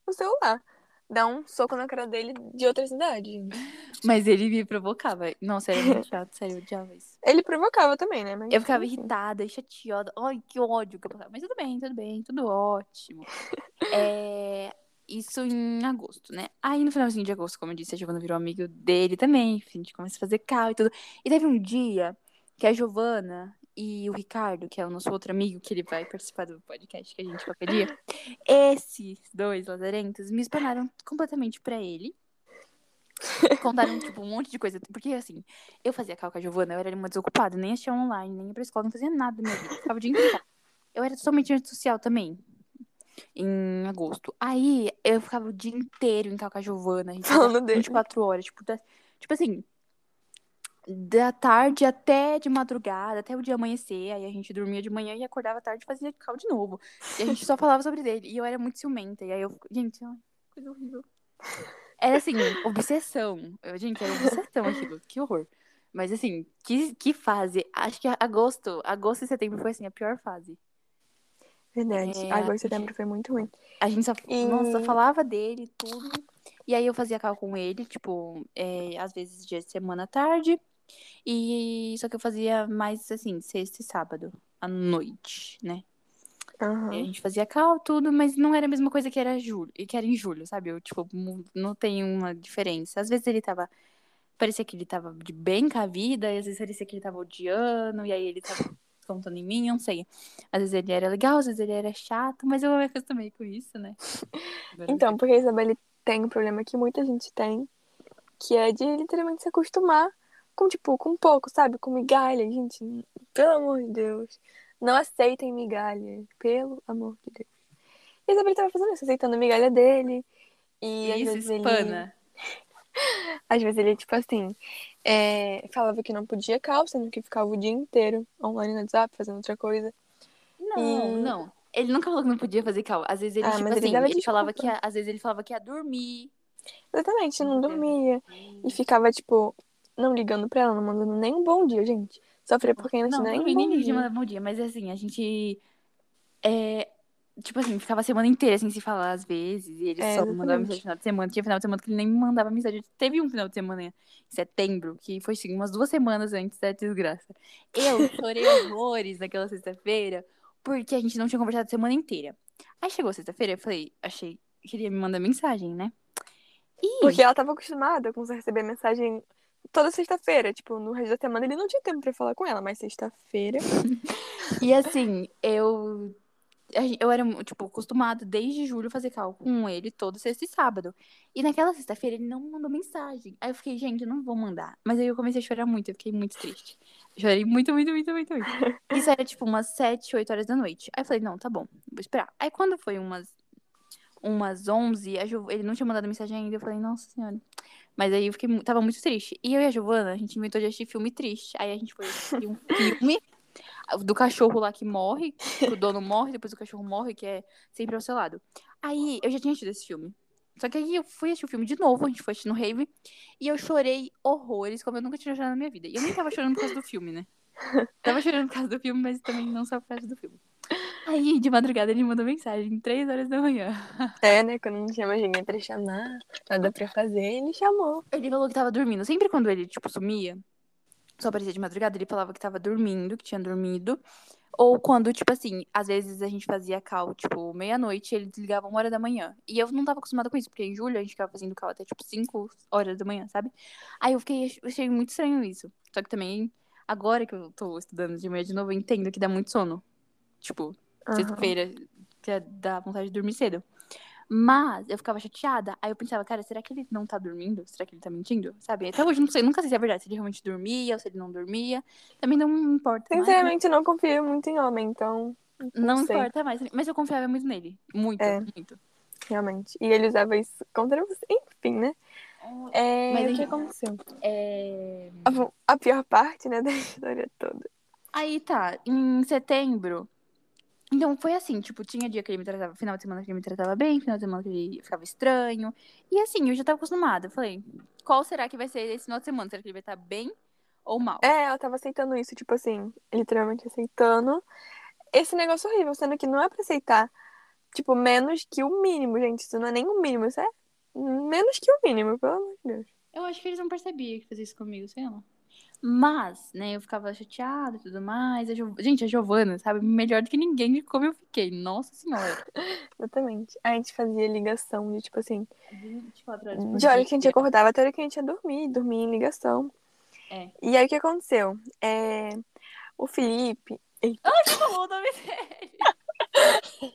o celular. dar um soco na cara dele de outra cidade. Mas ele me provocava. Nossa, era muito chato, sério, eu odiava isso. Ele provocava também, né? Mas, Eu ficava enfim. irritada, chateada. Ai, que ódio que eu passava. Mas tudo bem, tudo bem, tudo ótimo. É, Isso em agosto, né? Aí no finalzinho de agosto, como eu disse, a Giovana virou amigo dele também. Enfim, a gente começa a fazer cal e tudo. E teve um dia que a Giovana e o Ricardo, que é o nosso outro amigo, que ele vai participar do podcast que a gente qualquer dia, esses dois lazarentos me espanaram completamente pra ele. Contaram, tipo, um monte de coisa. Porque, assim, eu fazia cal com a Giovana, eu era uma desocupada, nem assistia online, nem ia pra escola, não fazia nada da minha vida. Ficava em casa. Eu era totalmente antissocial também. Em agosto. Aí eu ficava o dia inteiro em cal com a Giovana. Falando ficava dele. 24 horas. Tipo, tipo assim, da tarde até de madrugada, até o dia amanhecer. Aí a gente dormia de manhã e acordava tarde e fazia cal de novo. E a gente só falava sobre dele. E eu era muito ciumenta. E aí eu. Gente, coisa horrível. Era assim, obsessão. Eu, gente, era obsessão aquilo. Que horror. Mas assim, que, que fase. Acho que agosto, agosto e setembro foi assim, a pior fase. Verdade. É, Agosto e setembro foi muito ruim. A gente só, E- nossa, falava dele, tudo. E aí eu fazia cal com ele, tipo, é, às vezes dia de semana à tarde. E só que eu fazia mais assim, sexta e sábado, à noite, né? E a gente fazia cal, tudo, mas não era a mesma coisa que era julho, que era em julho, sabe? Eu, tipo, não tem uma diferença. Às vezes ele tava. Parecia que ele tava de bem com a vida, e às vezes parecia que ele tava odiando, e aí ele tava contando em mim, não sei. Às vezes ele era legal, às vezes ele era chato, mas eu me acostumei com isso, né? Então, porque a Isabelle tem um problema que muita gente tem, que é de literalmente se acostumar com, tipo, com pouco, sabe? Com migalha, gente. Pelo amor de Deus. Não aceitem migalha. Pelo amor de Deus. E a Isabelle tava fazendo isso, aceitando a migalha dele. E às Isso, vezes ele. Às vezes ele, tipo assim, é, falava que não podia cal, sendo que ficava o dia inteiro online no WhatsApp, fazendo outra coisa. Não, E- não. Ele nunca falou que não podia fazer cal. Às vezes ele, Ah, tipo ele assim, dava ele falava que ia, às vezes ele falava que ia dormir. Exatamente, não Não dormia. E ficava, tipo, não ligando pra ela, não mandando nem um bom dia, gente. Sofria porque Não, tinha nem um nem bom dia. mandar bom dia, mas assim, a gente. É, tipo assim, ficava a semana inteira sem se falar às vezes. E ele É, só me mandava exatamente. mensagem no final de semana. Tinha final de semana que ele nem me mandava mensagem. Teve um final de semana em setembro, que foi assim, umas duas semanas antes da desgraça. Eu chorei horrores naquela sexta-feira, porque a gente não tinha conversado a semana inteira. Aí chegou sexta-feira, eu falei, achei, queria me mandar mensagem, né? E Porque ela tava acostumada com você receber mensagem toda sexta-feira. Tipo, no resto da semana ele não tinha tempo pra falar com ela, mas sexta-feira. E assim, eu. Eu era, tipo, acostumada desde julho fazer cálculo com ele todo sexta e sábado. E naquela sexta-feira ele não mandou mensagem. Aí eu fiquei, gente, eu não vou mandar. Mas aí eu comecei a chorar muito, eu fiquei muito triste. Chorei muito, muito, muito, muito, muito. Isso era tipo umas 7, 8 horas da noite. Aí eu falei, não, tá bom, vou esperar. Aí quando foi umas, umas 11, a Giov- ele não tinha mandado mensagem ainda. Eu falei, nossa senhora. Mas aí eu fiquei, tava muito triste. E eu e a Giovana, a gente inventou de assistir filme triste. Aí a gente foi assistir um filme do cachorro lá que morre, que o dono morre, depois o cachorro morre, que é sempre ao seu lado. Aí eu já tinha assistido esse filme. Só que aí eu fui assistir o filme de novo, a gente foi assistir no Rave, e eu chorei horrores, como eu nunca tinha chorado na minha vida. E eu nem tava chorando por causa do filme, né? Tava chorando por causa do filme, mas também não só por causa do filme. Aí, de madrugada, ele mandou mensagem, três horas da manhã. É, né? Quando não tinha mais ninguém pra chamar, nada pra fazer, ele chamou. Ele falou que tava dormindo. Sempre quando ele, tipo, sumia, só aparecia de madrugada, ele falava que tava dormindo, que tinha dormido. Ou quando, tipo assim, às vezes a gente fazia cal, tipo, meia-noite, ele desligava uma hora da manhã. E eu não tava acostumada com isso, porque em julho a gente ficava fazendo cal até, tipo, cinco horas da manhã, sabe? Aí eu fiquei, achei muito estranho isso. Só que também, agora que eu tô estudando de manhã de novo, eu entendo que dá muito sono. Tipo, sexta-feira, que é- dá vontade de dormir cedo. Mas eu ficava chateada. Aí eu pensava, cara, será que ele não tá dormindo? Será que ele tá mentindo? Sabe? Até hoje não sei, nunca sei se é verdade, se ele realmente dormia ou se ele não dormia. Também não importa. mais. Sinceramente, não confio muito em homem, então, não sei. importa mais. Mas eu confiava muito nele. Muito, É. muito. realmente. E ele usava isso contra você. Enfim, né? É, Mas o que aconteceu? É... A, a pior parte, né, da história toda. Aí tá, em setembro. Então foi assim, tipo, tinha dia que ele me tratava, final de semana que ele me tratava bem, final de semana que ele ficava estranho. E assim, eu já tava acostumada. Eu falei, qual será que vai ser esse final de semana? Será que ele vai estar bem ou mal? É, ela tava aceitando isso, tipo assim, literalmente aceitando esse negócio horrível, sendo que não é pra aceitar, tipo, menos que o mínimo, gente. Isso não é nem o mínimo, isso é Menos que o mínimo, pelo amor de Deus. Eu acho que eles não percebiam que fazia isso comigo, sei lá. Mas, né, eu ficava chateada e tudo mais. A Jo- Gente, a Giovana, sabe, melhor do que ninguém de como eu fiquei. Nossa senhora. Exatamente. A gente fazia ligação de, tipo assim, 24 horas de hora que a gente acordava até a hora que a gente ia dormir, dormir em ligação. É. E aí o que aconteceu? É, o Felipe. Eita, Você falou o nome dele.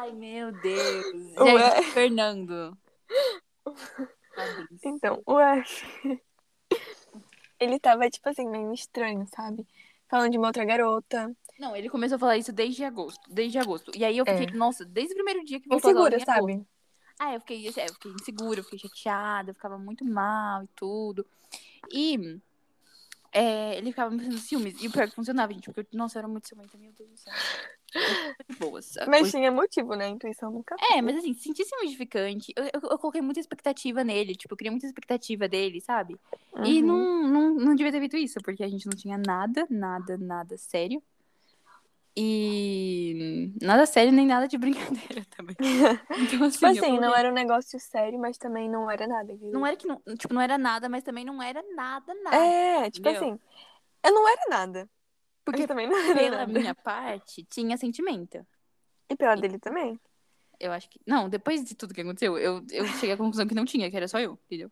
Ai, meu Deus. Ué. Gente, Fernando. Então, o F. Ele tava, tipo assim, meio estranho, sabe? Falando de uma outra garota. Não, ele começou a falar isso desde agosto. Desde agosto. E aí eu fiquei, É. nossa, desde o primeiro dia que voltou agora Insegura, agosto. sabe? Ah, eu fiquei, é, eu fiquei insegura, eu fiquei chateada, eu ficava muito mal e tudo. E é, ele ficava me fazendo ciúmes. E o pior que funcionava, gente, porque, eu- nossa, eu era muito ciumenta, meu Deus do céu. Boas. Mas Hoje- tinha motivo, né? A intuição nunca. É, mas assim, senti ciúmes edificante. Eu, eu, eu coloquei muita expectativa nele, tipo, eu criei muita expectativa dele, sabe? E Uhum. não, não, não devia ter feito isso, porque a gente não tinha nada, nada, nada sério. E nada sério, nem nada de brincadeira também. Então, assim, Tipo assim, não era um negócio sério, mas também não era nada. entendeu? Não era que não, tipo, não era nada, mas também não era nada, nada. É, tipo entendeu? assim, eu não era nada. Porque também não era pela nada. minha parte, tinha sentimento. E pela dele também. Eu acho que. Não, depois de tudo que aconteceu, eu, eu cheguei à conclusão que não tinha, que era só eu, entendeu?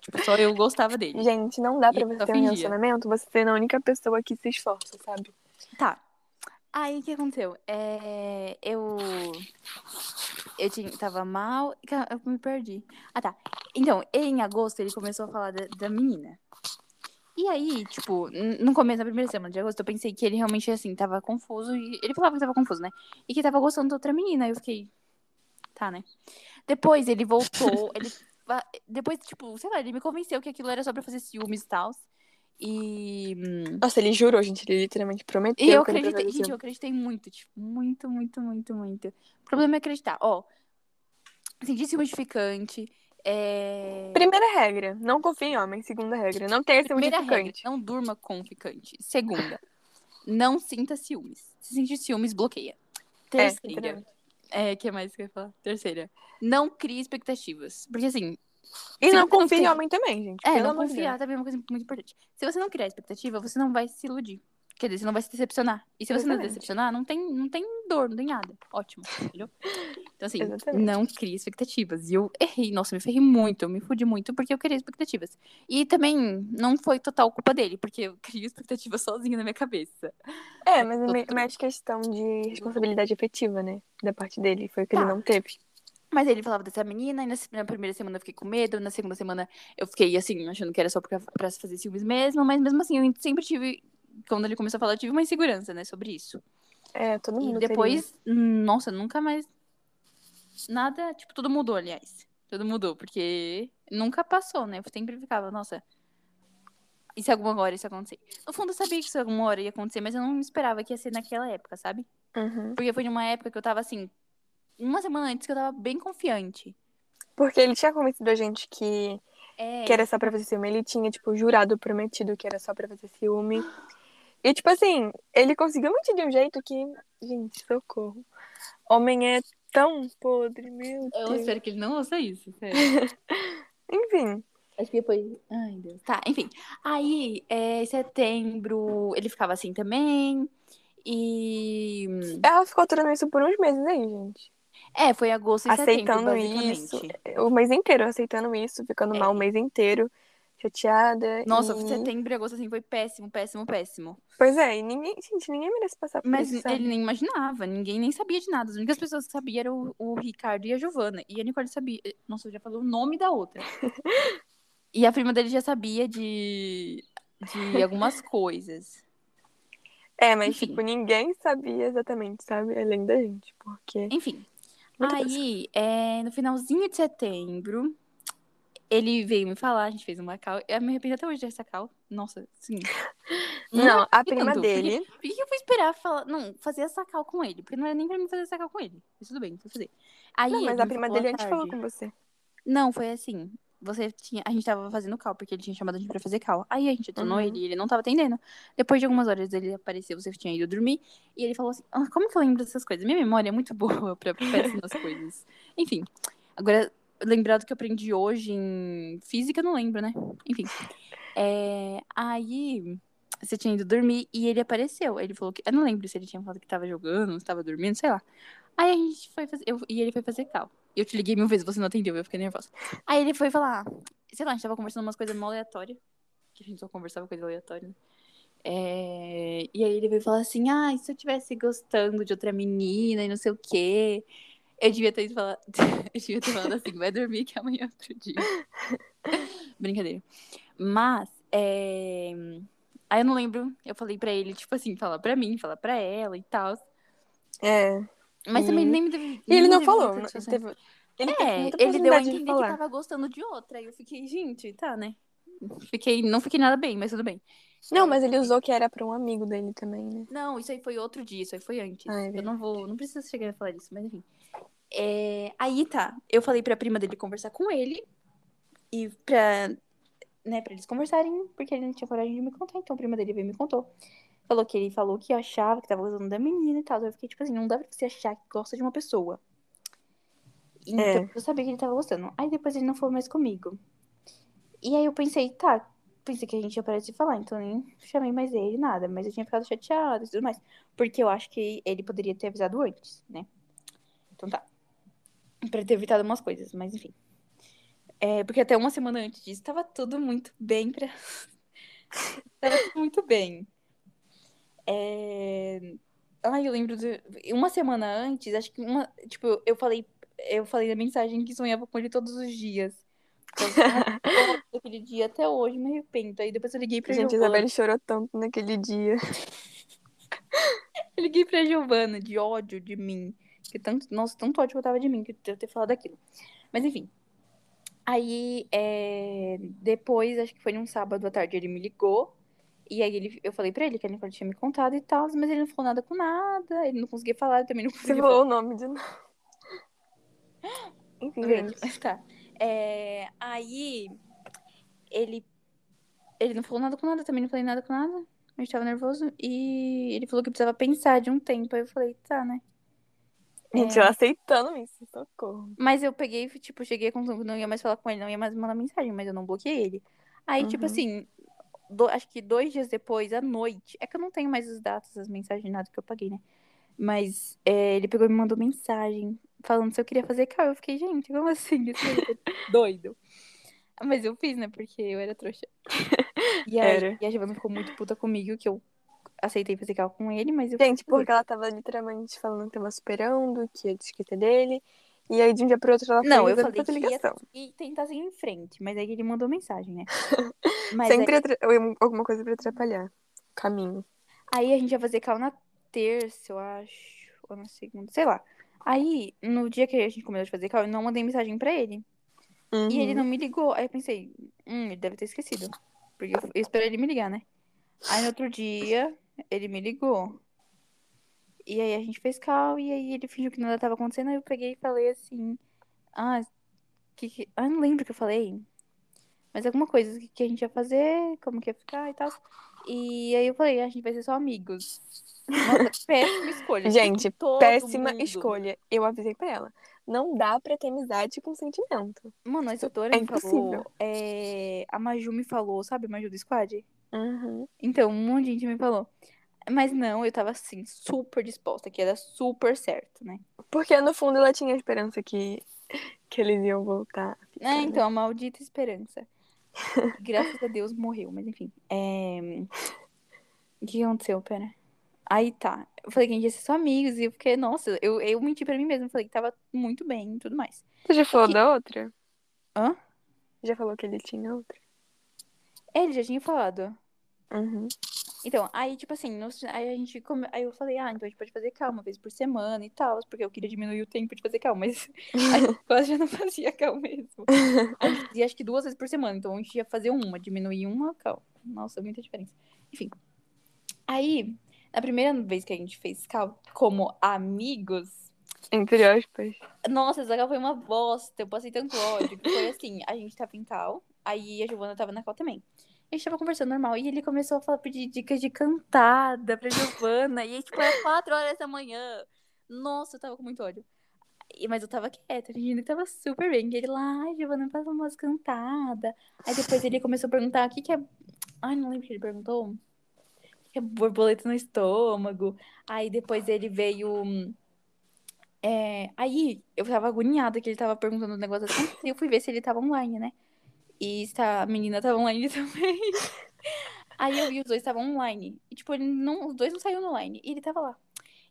Tipo, só eu gostava dele. Gente, não dá pra E você ter um fingia. relacionamento você sendo a única pessoa que se esforça, sabe? Tá. Aí o que aconteceu? É, eu. Eu tinha, tava mal. Eu me perdi. Ah, tá. Então, em agosto ele começou a falar da, da menina. E aí, tipo, no começo da primeira semana de agosto, eu pensei que ele realmente, assim, tava confuso. E ele falava que tava confuso, né? E que tava gostando da outra menina. Aí eu fiquei. Tá, né? Depois ele voltou. ele Depois, tipo, sei lá, ele me convenceu que aquilo era só pra fazer ciúmes e tal. E. hum, Nossa, ele jurou, gente. Ele literalmente prometeu. e eu acreditei, gente, eu acreditei muito, tipo, muito, muito, muito, muito. O problema é acreditar. Ó, senti ciúme edificante. É... Primeira regra, não confie em homem. Segunda regra, não tenha ciúme Primeira regra, edificante. não durma com ficante. Segunda, não sinta ciúmes. Se sentir ciúmes, bloqueia. É, Terceira, literalmente. é, que mais que eu ia falar? Terceira, não crie expectativas. Porque assim, E não confie em homem também, gente. é, não de confiar também é uma coisa muito importante. Se você não criar expectativa, você não vai se iludir. Quer dizer, você não vai se decepcionar. E se você não Exatamente. decepcionar, não tem, não tem dor, não tem nada. Ótimo, entendeu? Então, assim, Exatamente. não crie expectativas. E eu errei, nossa, me ferrei muito, eu me fudi muito porque eu criei expectativas. E também não foi total culpa dele, porque eu criei expectativas sozinha na minha cabeça. É, mas é Tô- mais questão de responsabilidade afetiva, né? Da parte dele. Foi o que ele Tá. não teve. Mas ele falava dessa menina, e na, primeira semana eu fiquei com medo, na segunda semana eu fiquei, assim, achando que era só pra, pra se fazer ciúmes mesmo, mas mesmo assim, eu sempre tive, quando ele começou a falar, eu tive uma insegurança, né, sobre isso. É, todo mundo E teria. depois, nossa, nunca mais. Nada, tipo, tudo mudou, aliás. Tudo mudou, porque nunca passou, né? Eu sempre ficava, nossa. E se alguma hora isso acontecer? No fundo, eu sabia que isso alguma hora ia acontecer, mas eu não esperava que ia ser naquela época, sabe? Uhum. Porque foi numa época que eu tava assim. Uma semana antes que eu tava bem confiante. Porque ele tinha convencido a gente que, É. que era só pra fazer ciúme. Ele tinha, tipo, jurado, prometido que era só pra fazer ciúme. E, tipo assim, ele conseguiu mentir de um jeito que. Gente, socorro. Homem é tão podre, meu Eu Deus. espero que ele não ouça isso, sério. Enfim. Acho que depois. Ai, Deus. Tá, enfim. Aí, é, em setembro, ele ficava assim também. E. Ela ficou aturando isso por uns meses aí, gente. É, foi agosto e aceitando setembro, isso. O mês inteiro aceitando isso, ficando É. mal o mês inteiro. Chateada. Nossa, e... setembro e agosto, assim, foi péssimo, péssimo, péssimo. Pois é, e ninguém, gente, ninguém merece passar por Mas isso, sabe? ele nem imaginava, ninguém nem sabia de nada. As únicas pessoas que sabiam eram o, o Ricardo e a Giovana. E a Nicole sabia. Nossa, eu já falei o nome da outra. e a prima dele já sabia de, de algumas coisas. É, mas, Enfim. tipo, ninguém sabia exatamente, sabe? Além da gente, porque... Enfim. Muita aí, é, no finalzinho de setembro, ele veio me falar, a gente fez uma cal. Eu me arrependo até hoje dessa cal. Nossa, sim. Não, a prima tanto, dele... Por que, eu fui esperar falar, não, fazer essa cal com ele? Porque não era nem pra mim fazer essa cal com ele. Mas tudo bem, vou fazer. Aí, Não, mas a prima dele antes falou com você. Não, foi assim. você tinha. A gente tava fazendo cal, porque ele tinha chamado a gente pra fazer cal. Aí a gente adicionou Uhum. ele e ele não tava atendendo. Depois de algumas horas ele apareceu, você tinha ido dormir. E ele falou assim: ah, como que eu lembro dessas coisas? Minha memória é muito boa pra nas coisas. Enfim. Agora, lembrado que eu aprendi hoje em física, não lembro, né? Enfim. É, aí. Você tinha ido dormir e ele apareceu. Ele falou que. Eu não lembro se ele tinha falado que tava jogando, se tava dormindo, sei lá. Aí a gente foi fazer. Eu, e ele foi fazer cal. Eu te liguei mil vezes, você não atendeu, eu fiquei nervosa. Aí ele foi falar. Sei lá, a gente tava conversando umas coisas mó aleatórias. Que a gente só conversava coisa aleatória, né? É, E aí ele veio falar assim: ah, e se eu tivesse gostando de outra menina e não sei o quê. Eu devia ter falado, eu devia ter falado assim, vai dormir que amanhã é outro dia. Brincadeira. Mas, é... aí eu não lembro, eu falei pra ele, tipo assim, falar pra mim, falar pra ela e tal. É. Mas também nem me teve. E ele não falou. teve- Ele teve É, ele deu a oportunidade de entender que tava gostando de outra. Aí eu fiquei, gente, tá, né? Fiquei, não fiquei nada bem, mas tudo bem. Não, mas ele usou que era pra um amigo dele também, né? Não, isso aí foi outro dia, isso aí foi antes. Ah, é eu não vou, não preciso chegar a falar disso, mas enfim. É, aí tá, eu falei pra prima dele conversar com ele e pra, né, pra eles conversarem, porque ele não tinha coragem de me contar, então a prima dele veio e me contou. Falou que ele falou que achava que tava gostando da menina e tal. Eu fiquei tipo assim, não dá pra você achar que gosta de uma pessoa. Então, É. eu sabia que ele tava gostando. Aí depois ele não falou mais comigo. E aí eu pensei, tá, pensei que a gente ia parar de se falar, então nem chamei mais ele, nada. Mas eu tinha ficado chateada e tudo mais. Porque eu acho que ele poderia ter avisado antes, né? Então tá. Pra ter evitado umas coisas, mas enfim. É, porque até uma semana antes disso tava tudo muito bem pra. tava tudo muito bem. É... Ai, eu lembro de. Uma semana antes, acho que uma. Tipo, eu falei. Eu falei na mensagem que sonhava com ele todos os dias. Então, aquele dia até hoje, me arrependo. Aí depois eu liguei pra Gente, a Giovana. Isabelle chorou tanto naquele dia. Eu liguei pra Giovana de ódio de mim. Que tanto, nossa, tanto ódio que eu tava de mim, que eu ter falado aquilo. Mas enfim. Aí, é, depois, acho que foi num sábado à tarde, ele me ligou. E aí ele, eu falei pra ele que ele tinha me contado e tal, mas ele não falou nada com nada. Ele não conseguia falar, eu também não Você conseguia falar. falou o nome de novo. Enfim, Gente, gente. mas tá. É, aí ele ele não falou nada com nada, também não falei nada com nada. A gente tava nervoso e ele falou que precisava pensar de um tempo. Aí eu falei, tá, né? Gente, eu aceitando isso, socorro. Mas eu peguei, tipo, cheguei conclusão que não ia mais falar com ele, não ia mais mandar mensagem, mas eu não bloqueei ele. Aí, tipo Uhum. assim, do- acho que dois dias depois, à noite, é que eu não tenho mais os dados, as mensagens, nada que eu paguei, né? Mas é, ele pegou e me mandou mensagem falando se eu queria fazer cal. Eu fiquei, gente, como assim? É doido. Mas eu fiz, né? Porque eu era trouxa. E aí, Era. e a Giovana ficou muito puta comigo que eu aceitei fazer cal com ele, mas eu Gente, porque ela tava literalmente falando que tava esperando, que ia esquecer dele. E aí, de um dia pro outro, ela Não, eu falei que ia ligação. e tentar seguir em frente, mas aí ele mandou mensagem, né? Sempre atra- alguma coisa pra atrapalhar caminho. Aí a gente ia fazer cal na terça, eu acho. Ou na segunda, sei lá. Aí, no dia que a gente começou de fazer cal, eu não mandei mensagem pra ele. E ele Uhum. não me ligou. Aí eu pensei, hum, ele deve ter esquecido. Porque eu, eu esperei ele me ligar, né? Aí no outro dia, ele me ligou. E aí a gente fez cal, e aí ele fingiu que nada tava acontecendo. Aí eu peguei e falei assim. Ah, que, que... ah não lembro o que eu falei. Mas alguma coisa que, que a gente ia fazer, como que ia ficar e tal. E aí eu falei, a gente vai ser só amigos. Nossa, péssima escolha. Gente, Todo péssima mundo. escolha. Eu avisei pra ela. Não dá pra ter amizade com sentimento. Mano, a instrutora É me impossível. falou. é, A Maju me falou, sabe, Maju do Squad? Uhum. Então, um monte de gente me falou. Mas não, eu tava assim, super disposta, que era super certo, né? Porque no fundo ela tinha esperança que, que eles iam voltar. a ficar, É, né? então, a maldita esperança. Graças a Deus morreu, mas enfim. É... O que aconteceu? Pera. Aí tá. Eu falei que a gente ia ser só amigos, e eu fiquei, nossa, eu, eu menti pra mim mesma. Falei que tava muito bem e tudo mais. Você já falou que- da outra? Hã? Já falou que ele tinha outra? Ele já tinha falado. Uhum. Então, aí, tipo assim, aí a gente come... aí eu falei, ah, então a gente pode fazer calma uma vez por semana e tal, porque eu queria diminuir o tempo de fazer calma, mas a gente quase já não fazia calma mesmo. A gente fazia acho que duas vezes por semana, então a gente ia fazer uma, diminuir uma calma. Nossa, muita diferença. Enfim. Aí, na primeira vez que a gente fez cal como amigos, Entre aspas. Nossa, essa cal foi uma bosta. Eu passei tanto ódio. Foi assim, a gente tava em cal, aí a Giovana tava na cal também. A gente tava conversando normal e ele começou a falar, pedir dicas de cantada pra Giovana. e aí, tipo, era quatro horas da manhã. Nossa, eu tava com muito ódio. Mas eu tava quieta, fingindo que tava super bem. E ele lá, ai, Giovana, faz umas cantadas. Aí depois ele começou a perguntar o que que é. Ai, não lembro o que ele perguntou. O que é borboleta no estômago. Aí depois ele veio. é, Aí eu tava agoniada que ele tava perguntando o negócio assim. E eu fui ver se ele tava online, né? E se a menina tava online também. Aí eu vi os dois estavam online. E, tipo, ele não, os dois não saíram online. E ele tava lá.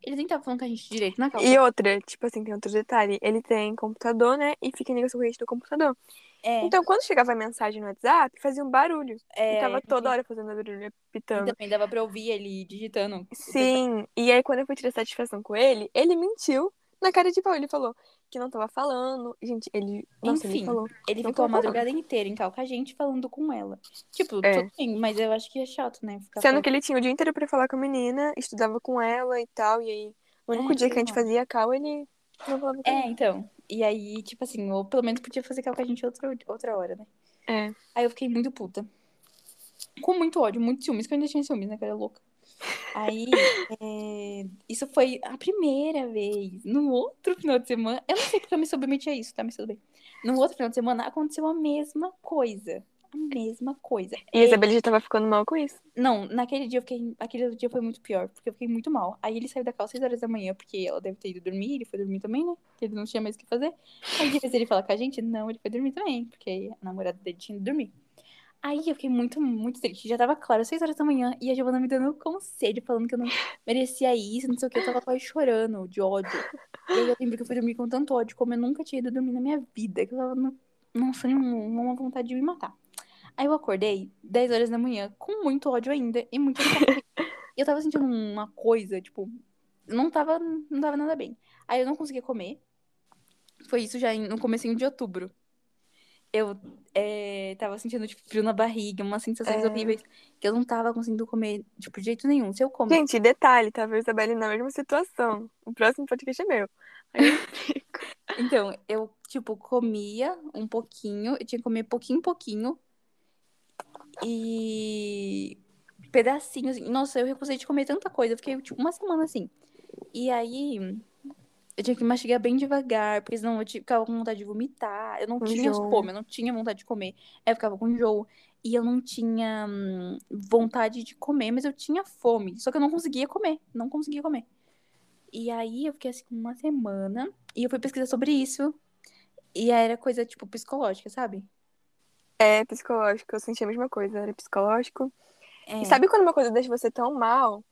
Ele nem tava falando com a gente direito na calça. E outra, tipo assim, tem outro detalhe. Ele tem computador, né? E fica em ligação com a rede do computador. É, Então, quando chegava a mensagem no WhatsApp, fazia um barulho. é, e tava toda hora fazendo barulho, e apitando. também dava pra ouvir ele digitando. Sim. E aí, quando eu fui tirar satisfação com ele, ele mentiu na cara de pau. Ele falou que não tava falando. Gente, ele. Nossa, ele Enfim, falou. Ele ficou a falando. madrugada inteira em cal com a gente falando com ela. Tipo, É. tudo bem, mas eu acho que é chato, né? Ficar Sendo falando- que ele tinha o dia inteiro pra falar com a menina, estudava com ela e tal. E aí, o único É, dia que a gente fazia cal, ele não falava com É, então. E aí, tipo assim, ou pelo menos podia fazer cal com a gente outra, outra hora, né? É. Aí eu fiquei muito puta. Com muito ódio, muito ciúmes, que eu ainda tinha ciúmes, né? Que era louca. Aí, é, isso foi a primeira vez. No outro final de semana, eu não sei porque eu me submeti a isso, tá? Me tudo bem. No outro final de semana aconteceu a mesma coisa. A mesma coisa. E a Isabela já tava ficando mal com isso. Não, naquele dia eu fiquei. Aquele dia foi muito pior, porque eu fiquei muito mal. Aí ele saiu da calça às 6 horas da manhã, porque ela deve ter ido dormir, ele foi dormir também, né? Porque ele não tinha mais o que fazer. Aí de vez ele falar com a gente, não, ele foi dormir também, porque a namorada dele tinha ido dormir. Aí eu fiquei muito, muito triste. Já tava claro, 6 horas da manhã, e a Giovana me dando conselho, falando que eu não merecia isso, não sei o que. Eu tava quase chorando de ódio. E aí eu lembro que eu fui dormir com tanto ódio, como eu nunca tinha ido dormir na minha vida, que eu tava, no... nossa, uma vontade de me matar. Aí eu acordei 10 horas da manhã com muito ódio ainda e muito eu tava sentindo uma coisa, tipo, não tava, não tava nada bem. Aí eu não conseguia comer. Foi isso já no comecinho de outubro. Eu é, tava sentindo, tipo, frio na barriga, umas sensações É. horríveis. Que eu não tava conseguindo comer, tipo, de jeito nenhum. Se eu comer. Gente, detalhe, tava e a Isabela na mesma situação. O próximo podcast é meu. Aí eu fico. Então, eu, tipo, comia um pouquinho. Eu tinha que comer pouquinho, pouquinho. E pedacinhos. assim. Nossa, eu recusei de comer tanta coisa. Eu fiquei, tipo, uma semana assim. E aí, eu tinha que mastigar bem devagar, porque senão eu ficava com vontade de vomitar. Eu não tinha fome, eu não tinha vontade de comer. Aí eu ficava com enjoo. E eu não tinha hum, vontade de comer, mas eu tinha fome. Só que eu não conseguia comer. Não conseguia comer. E aí eu fiquei assim uma semana. E eu fui pesquisar sobre isso. E aí era coisa, tipo, psicológica, sabe? É psicológico, eu senti a mesma coisa, era psicológico. É. E sabe quando uma coisa deixa você tão mal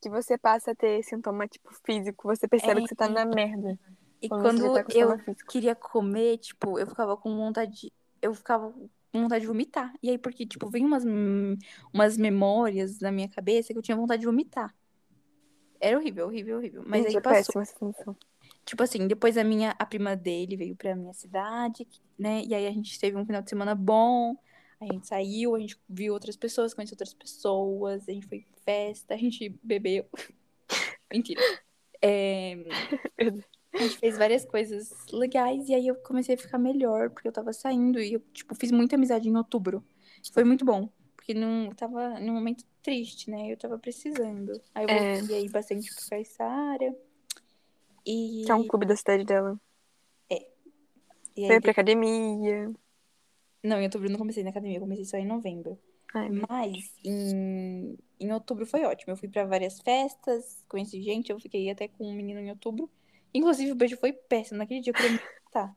que você passa a ter sintoma, tipo, físico, você percebe É. que você tá na merda. E quando tá com eu queria comer, tipo, eu ficava com vontade. de- Eu ficava com vontade de vomitar. E aí, porque, tipo, vem umas, umas memórias na minha cabeça que eu tinha vontade de vomitar. Era horrível, horrível, horrível. Mas Gente, aí é passou. péssima. Tipo assim, depois a minha, a prima dele veio pra minha cidade, né? E aí a gente teve um final de semana bom. A gente saiu, a gente viu outras pessoas, conheceu outras pessoas, a gente foi em festa, a gente bebeu. Mentira. É, a gente fez várias coisas legais e aí eu comecei a ficar melhor, porque eu tava saindo e eu, tipo, fiz muita amizade em outubro. Foi muito bom, porque não eu tava num momento triste, né? Eu tava precisando. Aí eu É. voltei aí bastante pro Caissara. E, Que é um clube da cidade dela. e aí Foi pra academia. Não, em outubro eu não comecei na academia, eu comecei só em novembro. Ai, Mas em, em outubro foi ótimo. Eu fui pra várias festas, conheci gente, eu fiquei até com um menino em outubro. Inclusive, o beijo foi péssimo. Naquele dia eu queria me matar.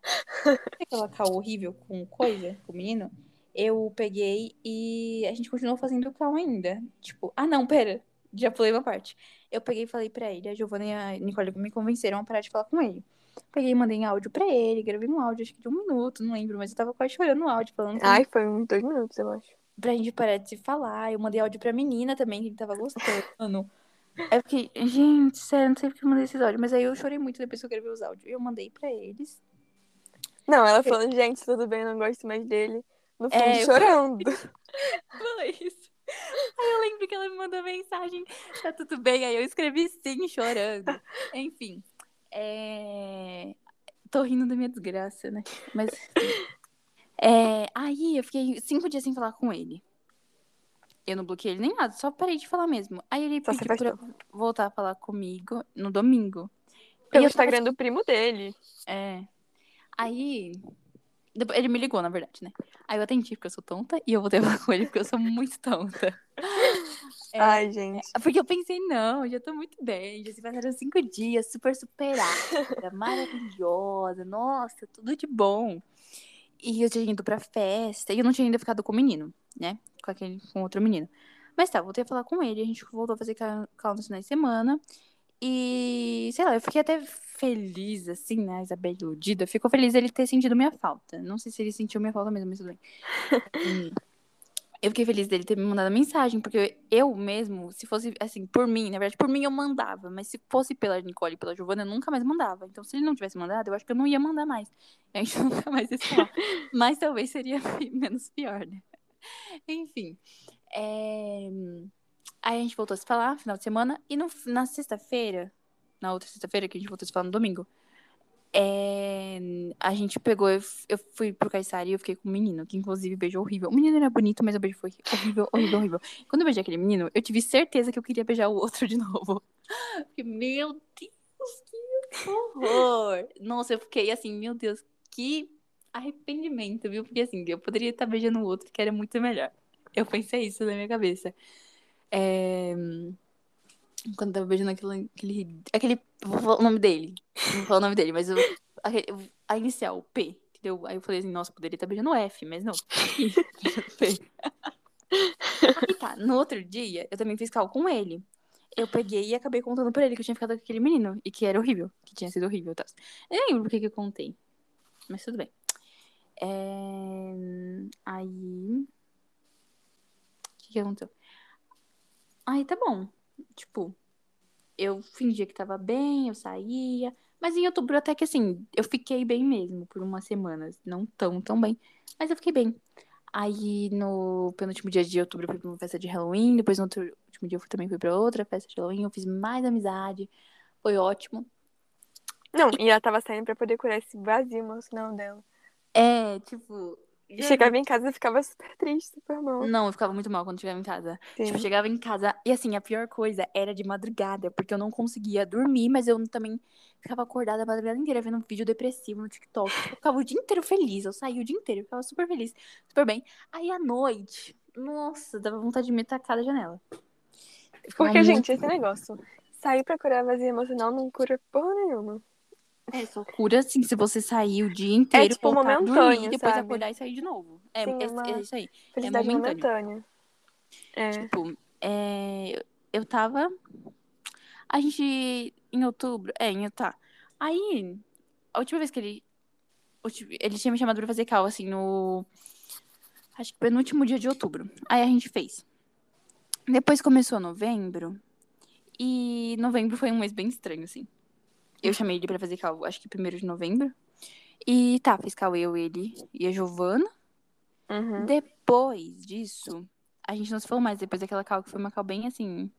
Aquela cal horrível com coisa, com o menino? Eu peguei e a gente continuou fazendo cal ainda. Tipo, ah não, pera. Já pulei uma parte. Eu peguei e falei pra ele, a Giovana e a Nicole me convenceram a parar de falar com ele. Peguei e mandei em áudio pra ele, gravei um áudio, acho que de um minuto, não lembro, mas eu tava quase chorando no áudio, falando Ai, foi uns dois minutos, eu acho. pra gente parar de se falar. Eu mandei áudio pra menina também, que tava gostando. Aí eu fiquei, gente, sério, não sei porque eu mandei esses áudios, mas aí eu chorei muito depois que eu gravei os áudios. Eu mandei pra eles. Não, ela falando, gente, tudo bem, não gosto mais dele. No fundo, É, chorando. Falei isso. Aí eu lembro que ela me mandou mensagem, tá tudo bem? Aí eu escrevi sim, chorando. Enfim. É... Tô rindo da minha desgraça, né? Mas. É... Aí eu fiquei cinco dias sem falar com ele. Eu não bloqueei ele nem nada, só parei de falar mesmo. Aí ele Só pediu pra voltar a falar comigo no domingo. Pelo eu tava Instagram do primo dele. É. Aí. Ele me ligou, na verdade, né? Aí eu atendi porque eu sou tonta e eu voltei a falar com ele porque eu sou muito tonta. É, Ai, gente. Porque eu pensei, não, já tô muito bem. Já se passaram cinco dias, super superada, maravilhosa, nossa, tudo de bom. E eu tinha ido pra festa e eu não tinha ainda ficado com o menino, né? Com aquele, com outro menino. Mas tá, voltei a falar com ele, a gente voltou a fazer ca- call nos finais de semana. E, sei lá, eu fiquei até feliz, assim, né? A Isabel iludida. Ficou feliz ele ter sentido minha falta. Não sei se ele sentiu minha falta mesmo, mas tudo bem. Eu fiquei feliz dele ter me mandado mensagem, porque eu mesmo, se fosse, assim, por mim, na verdade, por mim eu mandava, mas se fosse pela Nicole e pela Giovana, eu nunca mais mandava. Então, se ele não tivesse mandado, eu acho que eu não ia mandar mais. A gente nunca mais ia falar. Mas talvez seria menos pior, né? Enfim. é, Aí a gente voltou a se falar, final de semana, e no... na sexta-feira, na outra sexta-feira, que a gente voltou a se falar no domingo, é, a gente pegou, eu, eu fui pro Caissari e eu fiquei com um menino, que inclusive beijou horrível. O menino era bonito, mas o beijo foi horrível, horrível, horrível. Quando eu beijei aquele menino, eu tive certeza que eu queria beijar o outro de novo. Porque, meu Deus, que horror! Nossa, eu fiquei assim, meu Deus, que arrependimento, viu? Porque assim, eu poderia estar beijando o outro, que era muito melhor. Eu pensei isso na minha cabeça. É, Quando eu tava beijando aquele, aquele, aquele. Vou falar o nome dele. Não vou falar o nome dele, mas eu, aquele- a inicial, o P. Entendeu? Aí eu falei assim, nossa, poderia estar beijando o F, mas não. P. Aí tá, no outro dia, eu também fiz cal com ele. Eu peguei e acabei contando pra ele que eu tinha ficado com aquele menino. E que era horrível. Que tinha sido horrível e tal. Eu nem lembro por que que eu contei. Mas tudo bem. É, Aí. O que, que aconteceu? Aí tá bom. Tipo, eu fingia que tava bem, eu saía. Mas em outubro até que assim, eu fiquei bem mesmo por umas semanas. Não tão, tão bem. Mas eu fiquei bem. Aí no penúltimo dia de outubro eu fui pra uma festa de Halloween. Depois no outro último dia eu fui- também fui pra outra festa de Halloween. Eu fiz mais amizade. Foi ótimo. Não, e ela tava saindo pra poder curar esse vazio emocional dela. É, tipo. E chegava em casa e ficava super triste, super mal. Não, eu ficava muito mal quando chegava em casa. Sim. Tipo, chegava em casa. E assim, a pior coisa era de madrugada, porque eu não conseguia dormir, mas eu também ficava acordada a madrugada inteira vendo um vídeo depressivo no TikTok. Eu ficava o dia inteiro feliz. Eu saía o dia inteiro, eu ficava super feliz, super bem. Aí à noite, nossa, dava vontade de me tacar da janela. Porque, muito- gente, esse negócio. Sair pra curar vazio emocional não cura porra nenhuma. É, só cura assim, se você sair o dia inteiro, tipo, voltar a momentâneo, dormir, depois sabe? acordar e sair de novo. É, Sim, é é, é isso aí. Felicidade momentâneo. momentânea. É. Tipo, é, eu tava. A gente. Em outubro. É, em tá. Aí, a última vez que ele. Ele tinha me chamado pra fazer cal, assim, no. Acho que penúltimo dia de outubro. Aí a gente fez. Depois começou novembro. E novembro foi um mês bem estranho, assim. Eu chamei ele pra fazer cal, acho que primeiro de novembro. E tá, fiz cal eu, ele e a Giovana. Uhum. Depois disso, a gente não se falou mais. Depois daquela cal que foi uma cal bem assim.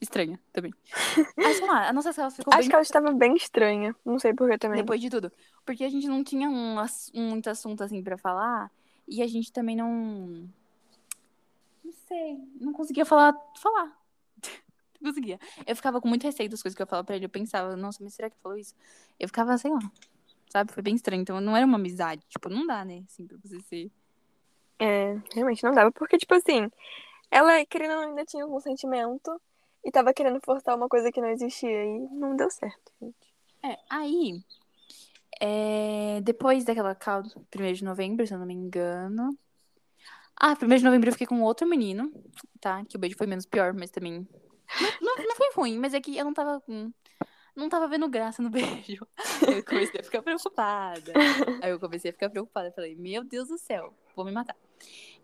estranha também. Aí, sei lá, a nossa cal ficou Acho bem que ela estava bem estranha. Não sei porquê também. depois de tudo. Porque a gente não tinha um, um muito assunto assim pra falar. E a gente também não. Não sei. Não conseguia falar. falar. Conseguia. Eu ficava com muito receio das coisas que eu falava pra ele. Eu pensava, nossa, mas será que falou isso? Eu ficava, sei lá. Sabe? Foi bem estranho. Então não era uma amizade. Tipo, não dá, né? Assim, pra você ser. É, realmente não dava. Porque, tipo assim, ela, querendo ainda tinha algum sentimento e tava querendo forçar uma coisa que não existia e não deu certo, gente. É, aí, é, depois daquela cal, 1 de novembro, se eu não me engano. Ah, 1 de novembro eu fiquei com outro menino, tá? Que o beijo foi menos pior, mas também. Não, não, não foi ruim, mas é que eu não tava. Não tava vendo graça no beijo. Aí eu comecei a ficar preocupada. Aí eu comecei a ficar preocupada. Falei, meu Deus do céu, vou me matar.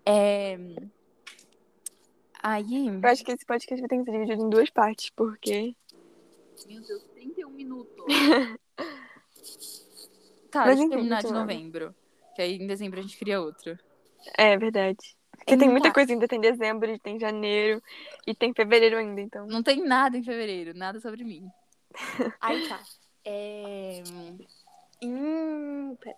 É... Aí. Eu acho que esse podcast vai ter que ser dividido em duas partes, porque. Meu Deus, 31 minutos. Tá, Mas deixa eu terminar de novembro. Que aí em dezembro a gente cria outro. É verdade. Porque Então tem muita coisa ainda, tem dezembro, tem janeiro e tem fevereiro ainda, então. Não tem nada em fevereiro, nada sobre mim. Aí tá. É... Em... Pera.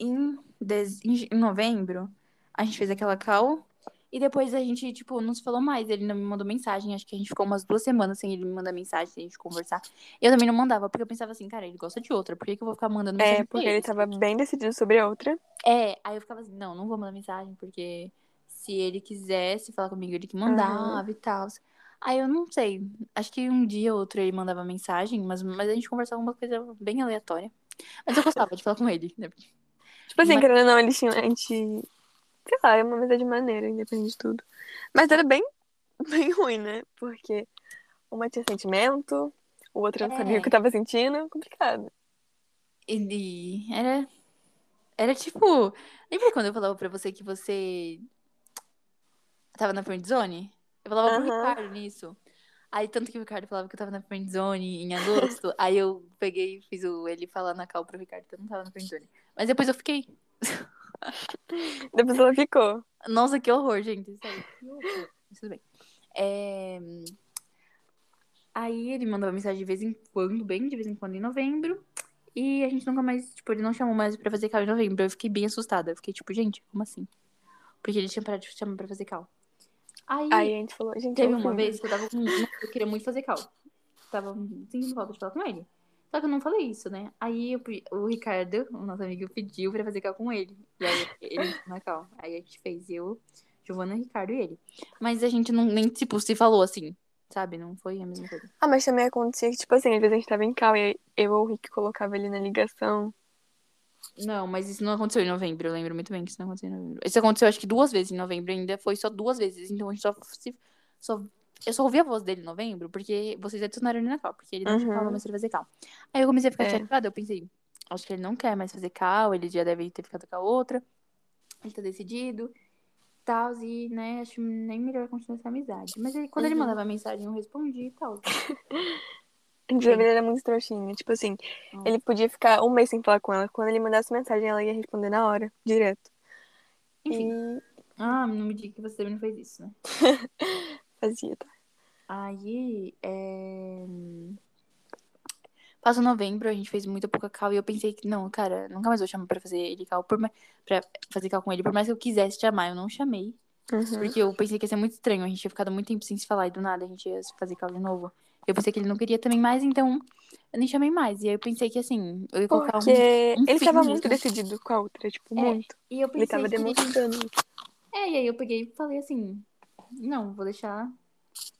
Em, des... em novembro, a gente fez aquela call. E depois a gente, tipo, não se falou mais. Ele não me mandou mensagem. Acho que a gente ficou umas duas semanas sem ele me mandar mensagem, sem a gente conversar. Eu também não mandava, porque eu pensava assim, cara, ele gosta de outra. Por que, que eu vou ficar mandando mensagem? É, porque ele tava bem decidido sobre a outra. É, aí eu ficava assim, não, não vou mandar mensagem, porque se ele quisesse falar comigo, ele que mandava Uhum. e tal. Aí eu não sei. Acho que um dia ou outro ele mandava mensagem, mas, mas a gente conversava uma coisa bem aleatória. Mas eu gostava de falar com ele, né? Tipo assim, Mas- querendo ou não, eles tinham. A gente. Sei lá, é uma amizade maneira, independente de tudo. Mas era bem, bem ruim, né? Porque uma tinha sentimento, o outro não sabia É. o que tava sentindo. Complicado. E era. Era tipo. Lembra quando eu falava pra você que você tava na friend zone? Eu falava pro Aham. Ricardo nisso. Aí, tanto que o Ricardo falava que eu tava na friend zone em agosto. aí eu peguei e fiz o, ele falar na cal pro Ricardo que eu não tava na friend zone. Mas depois eu fiquei. Depois ela ficou. Nossa, que horror, gente. Sério, que horror. Mas tudo bem. É, Aí ele mandava mensagem de vez em quando, bem de vez em quando em novembro. E a gente nunca mais, tipo, ele não chamou mais pra fazer cal em novembro. Eu fiquei bem assustada. Eu fiquei tipo, gente, como assim? Porque ele tinha parado de chamar pra fazer cal. Aí, Aí a gente falou, gente, teve uma vez que eu tava com. Eu queria muito fazer cal. Tava sentindo falta de falar com ele. Só que eu não falei isso, né? Aí eu o Ricardo, o nosso amigo, pediu pra fazer cal com ele. E aí ele na cal. Aí a gente fez eu, Giovana, Ricardo e ele. Mas a gente não nem, tipo, se falou assim, sabe? Não foi a mesma coisa. Ah, mas também acontecia que, tipo assim, às vezes a gente tava em cal e eu ou o Rick colocava ele na ligação. Não, mas isso não aconteceu em novembro. Eu lembro muito bem que isso não aconteceu em novembro. Isso aconteceu acho que duas vezes em novembro ainda. Foi só duas vezes. Então a gente só. se- só eu só ouvi a voz dele em novembro porque vocês adicionaram ele na cal. Porque ele não Uhum. chamava mais pra fazer cal. Aí eu comecei a ficar É. chateada. Eu pensei, acho que ele não quer mais fazer cal. Ele já deve ter ficado com a outra. Ele tá decidido. Tal, e, né, acho nem melhor continuar essa amizade. Mas ele, quando ele Uhum. mandava mensagem, eu respondia e tal. Ele era muito trouxinha. Tipo assim, Hum. ele podia ficar um mês sem falar com ela. Quando ele mandasse mensagem, ela ia responder na hora, direto. Enfim. E Ah, não me diga que você também não fez isso, né? fazia, tá? Aí, é... Passou novembro, a gente fez muita pouca cal e eu pensei que, não, cara, nunca mais vou chamar pra fazer ele cal, por mais... pra fazer cal com ele, por mais que eu quisesse chamar, eu não chamei. Uhum. Porque eu pensei que ia ser muito estranho, a gente ia ficado muito tempo sem se falar e do nada a gente ia fazer cal de novo. Eu pensei que ele não queria também mais, então eu nem chamei mais. E aí eu pensei que, assim, eu ia colocar Porque um, um ele tava nisso. muito decidido com a outra, tipo, É, muito. E eu pensei Ele tava que demonstrando. É, e aí eu peguei e falei assim, não, vou deixar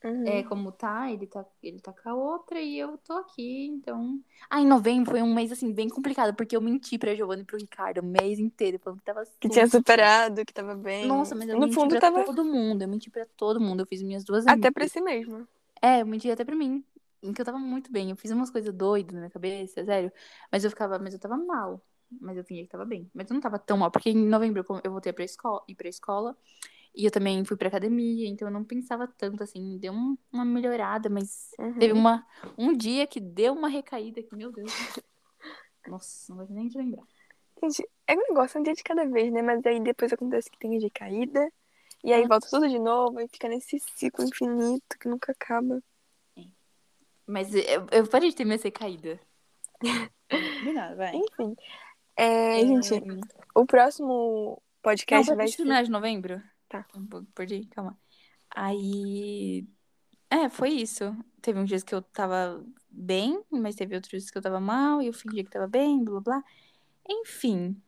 Uhum. é, como tá, ele tá, ele tá com a outra e eu tô aqui, então. Ah, em novembro foi um mês assim, bem complicado, porque eu menti pra Giovanna e pro Ricardo o mês inteiro, falando que tava Que tinha super- superado, que tava bem. Nossa, mas eu No menti fundo pra tava todo mundo, eu menti pra todo mundo, eu fiz minhas duas até amigas. pra si mesmo. É, eu menti até pra mim, em que eu tava muito bem, eu fiz umas coisas doidas na minha cabeça, sério, mas eu ficava, mas eu tava mal, mas eu fingia que tava bem, mas eu não tava tão mal, porque em novembro eu eu voltei pra escola, ir pra escola, e eu também fui pra academia, então eu não pensava tanto assim, deu um- uma melhorada, mas Uhum. Teve uma, um dia que deu uma recaída que, meu Deus. Nossa, não vou nem te lembrar. Gente, é um negócio um dia de cada vez, né? Mas aí depois acontece que tem dia de caída. E aí Ah. volta tudo de novo e fica nesse ciclo infinito que nunca acaba. Mas eu, eu parei de ter minha recaída. Combinado, vai. Enfim. É, É, gente, o próximo Não, podcast pra vai gente ser. terminar de novembro. Tá. Perdi, calma. Aí. É, foi isso. Teve uns dias que eu tava bem, mas teve outros dias que eu tava mal, e eu fingia que tava bem, blá blá. Enfim.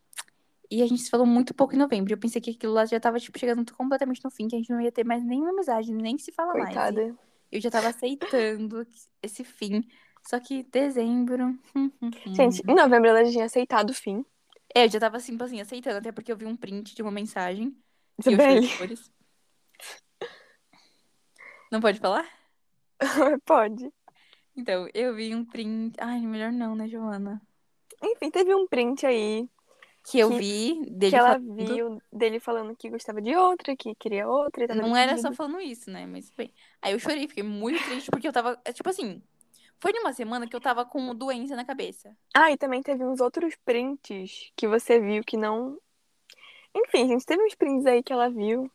E a gente se falou muito pouco em novembro. Eu pensei que aquilo lá já tava, tipo, chegando completamente no fim, que a gente não ia ter mais nenhuma amizade, nem se falar mais. E Coitada. eu já tava aceitando esse fim. Só que dezembro. Gente, em novembro ela já tinha aceitado o fim. É, eu já tava assim, assim, aceitando, até porque eu vi um print de uma mensagem. Isabelle. Não pode falar? Pode. Então, eu vi um print. Ai, melhor não, né, Giovana? Enfim, teve um print aí Que eu Que- vi dele que ela falando. viu dele falando que gostava de outra, que queria outra e Não era só falando isso, né? Mas bem. Aí eu chorei, fiquei muito triste porque eu tava. é, Tipo assim. Foi numa semana que eu tava com doença na cabeça. Ah, e também teve uns outros prints que você viu que não. Enfim, gente, teve uns prints aí que ela viu,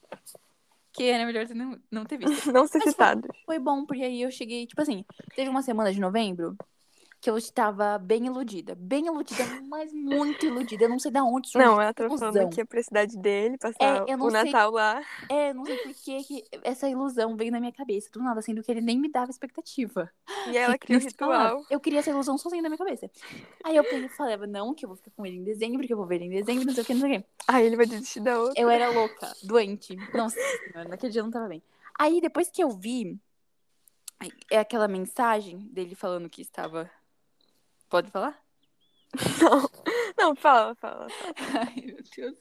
Que era melhor não, não ter visto. não ser Mas foi-. Foi bom, porque aí eu cheguei, tipo assim, teve uma semana de novembro que eu estava bem iludida. Bem iludida, mas muito iludida. Eu não sei de onde surgiu Não, ela tava falando que ia pra cidade dele, passar não o sei- Natal lá. É, eu não sei por que que essa ilusão veio na minha cabeça. Do nada, sendo que ele nem me dava expectativa. E ela criou o ritual. Eu queria essa ilusão sozinha na minha cabeça. Aí eu peguei e falava, não, que eu vou ficar com ele em dezembro, que eu vou ver ele em dezembro, não sei o que, não sei o que. Aí ele vai desistir da outra. Eu era louca, doente. Nossa naquele dia eu não tava bem. Aí depois que eu vi, é aquela mensagem dele falando que estava. Pode falar? Não, não, fala, fala. fala. Ai, meu Deus.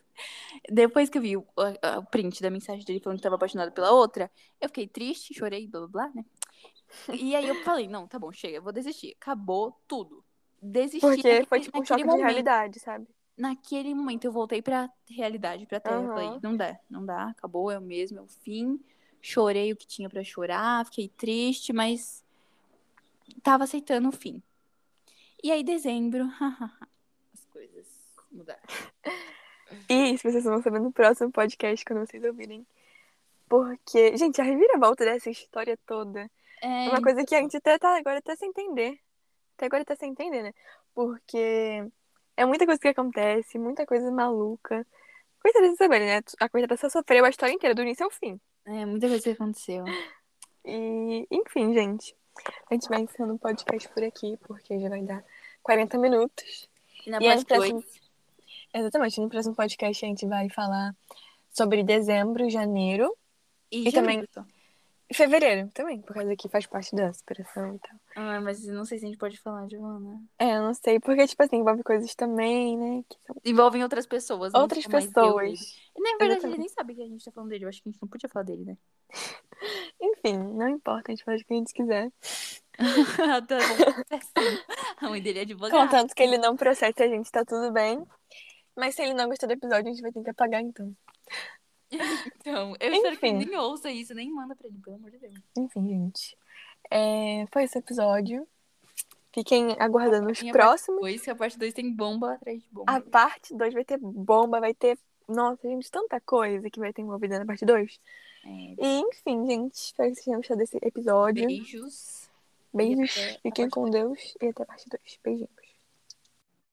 Depois que eu vi o, a- o print da mensagem dele falando que estava apaixonado pela outra, eu fiquei triste, chorei, blá blá blá, né? E aí eu falei, não, tá bom, chega, vou desistir. Acabou tudo. Desisti. Porque naquele- foi tipo um choque de momento. realidade, sabe? Naquele momento eu voltei pra realidade, pra terra. Eu Falei, não dá, não dá, acabou, é o mesmo, é o fim. Chorei o que tinha pra chorar, fiquei triste, mas tava aceitando o fim. E aí, dezembro, as coisas mudaram. E se vocês vão saber no próximo podcast, quando vocês ouvirem. Porque, gente, a reviravolta dessa história toda É, é uma coisa que a gente até tá agora até sem entender. Até agora tá sem entender, né? Porque é muita coisa que acontece, muita coisa maluca. Coitada de Isabelle, né? A coitada só sofreu a história inteira, do início ao fim. É, muita coisa que aconteceu. E, enfim, gente. A gente vai encerrando o podcast por aqui, porque já vai dar 40 minutos. E na E parte no 2, próximo- Exatamente. No próximo podcast a gente vai falar sobre dezembro, janeiro e, e também- janeiro. e fevereiro também, por causa que faz parte da aspiração e tal. Ah, mas não sei se a gente pode falar, Giovana. É, eu não sei, porque, tipo assim, envolve coisas também, né? Que são Envolvem outras pessoas. não outras ele. pessoas. E, na verdade, ele Exatamente. nem sabe que a gente tá falando dele. Eu acho que a gente não podia falar dele, né? Enfim, não importa, a gente faz o que a gente quiser. tá. A mãe dele é advogada. Contanto que ele não processa a gente, tá tudo bem. Mas se ele não gostou do episódio, a gente vai ter que apagar, então. Então, eu espero que ele Enfim. nem ouça isso, nem manda pra ele, pelo amor de Deus. Enfim, gente. É, foi esse episódio. Fiquem aguardando os próximos. Pois que a parte 2 tem bomba atrás de bomba. A parte 2 vai ter bomba, vai ter. Nossa, gente, tanta coisa que vai ter envolvida na parte 2. É, E, enfim, gente, espero que vocês tenham gostado desse episódio. beijos. Beijos, fiquem com Deus e até parte 2. Beijinhos.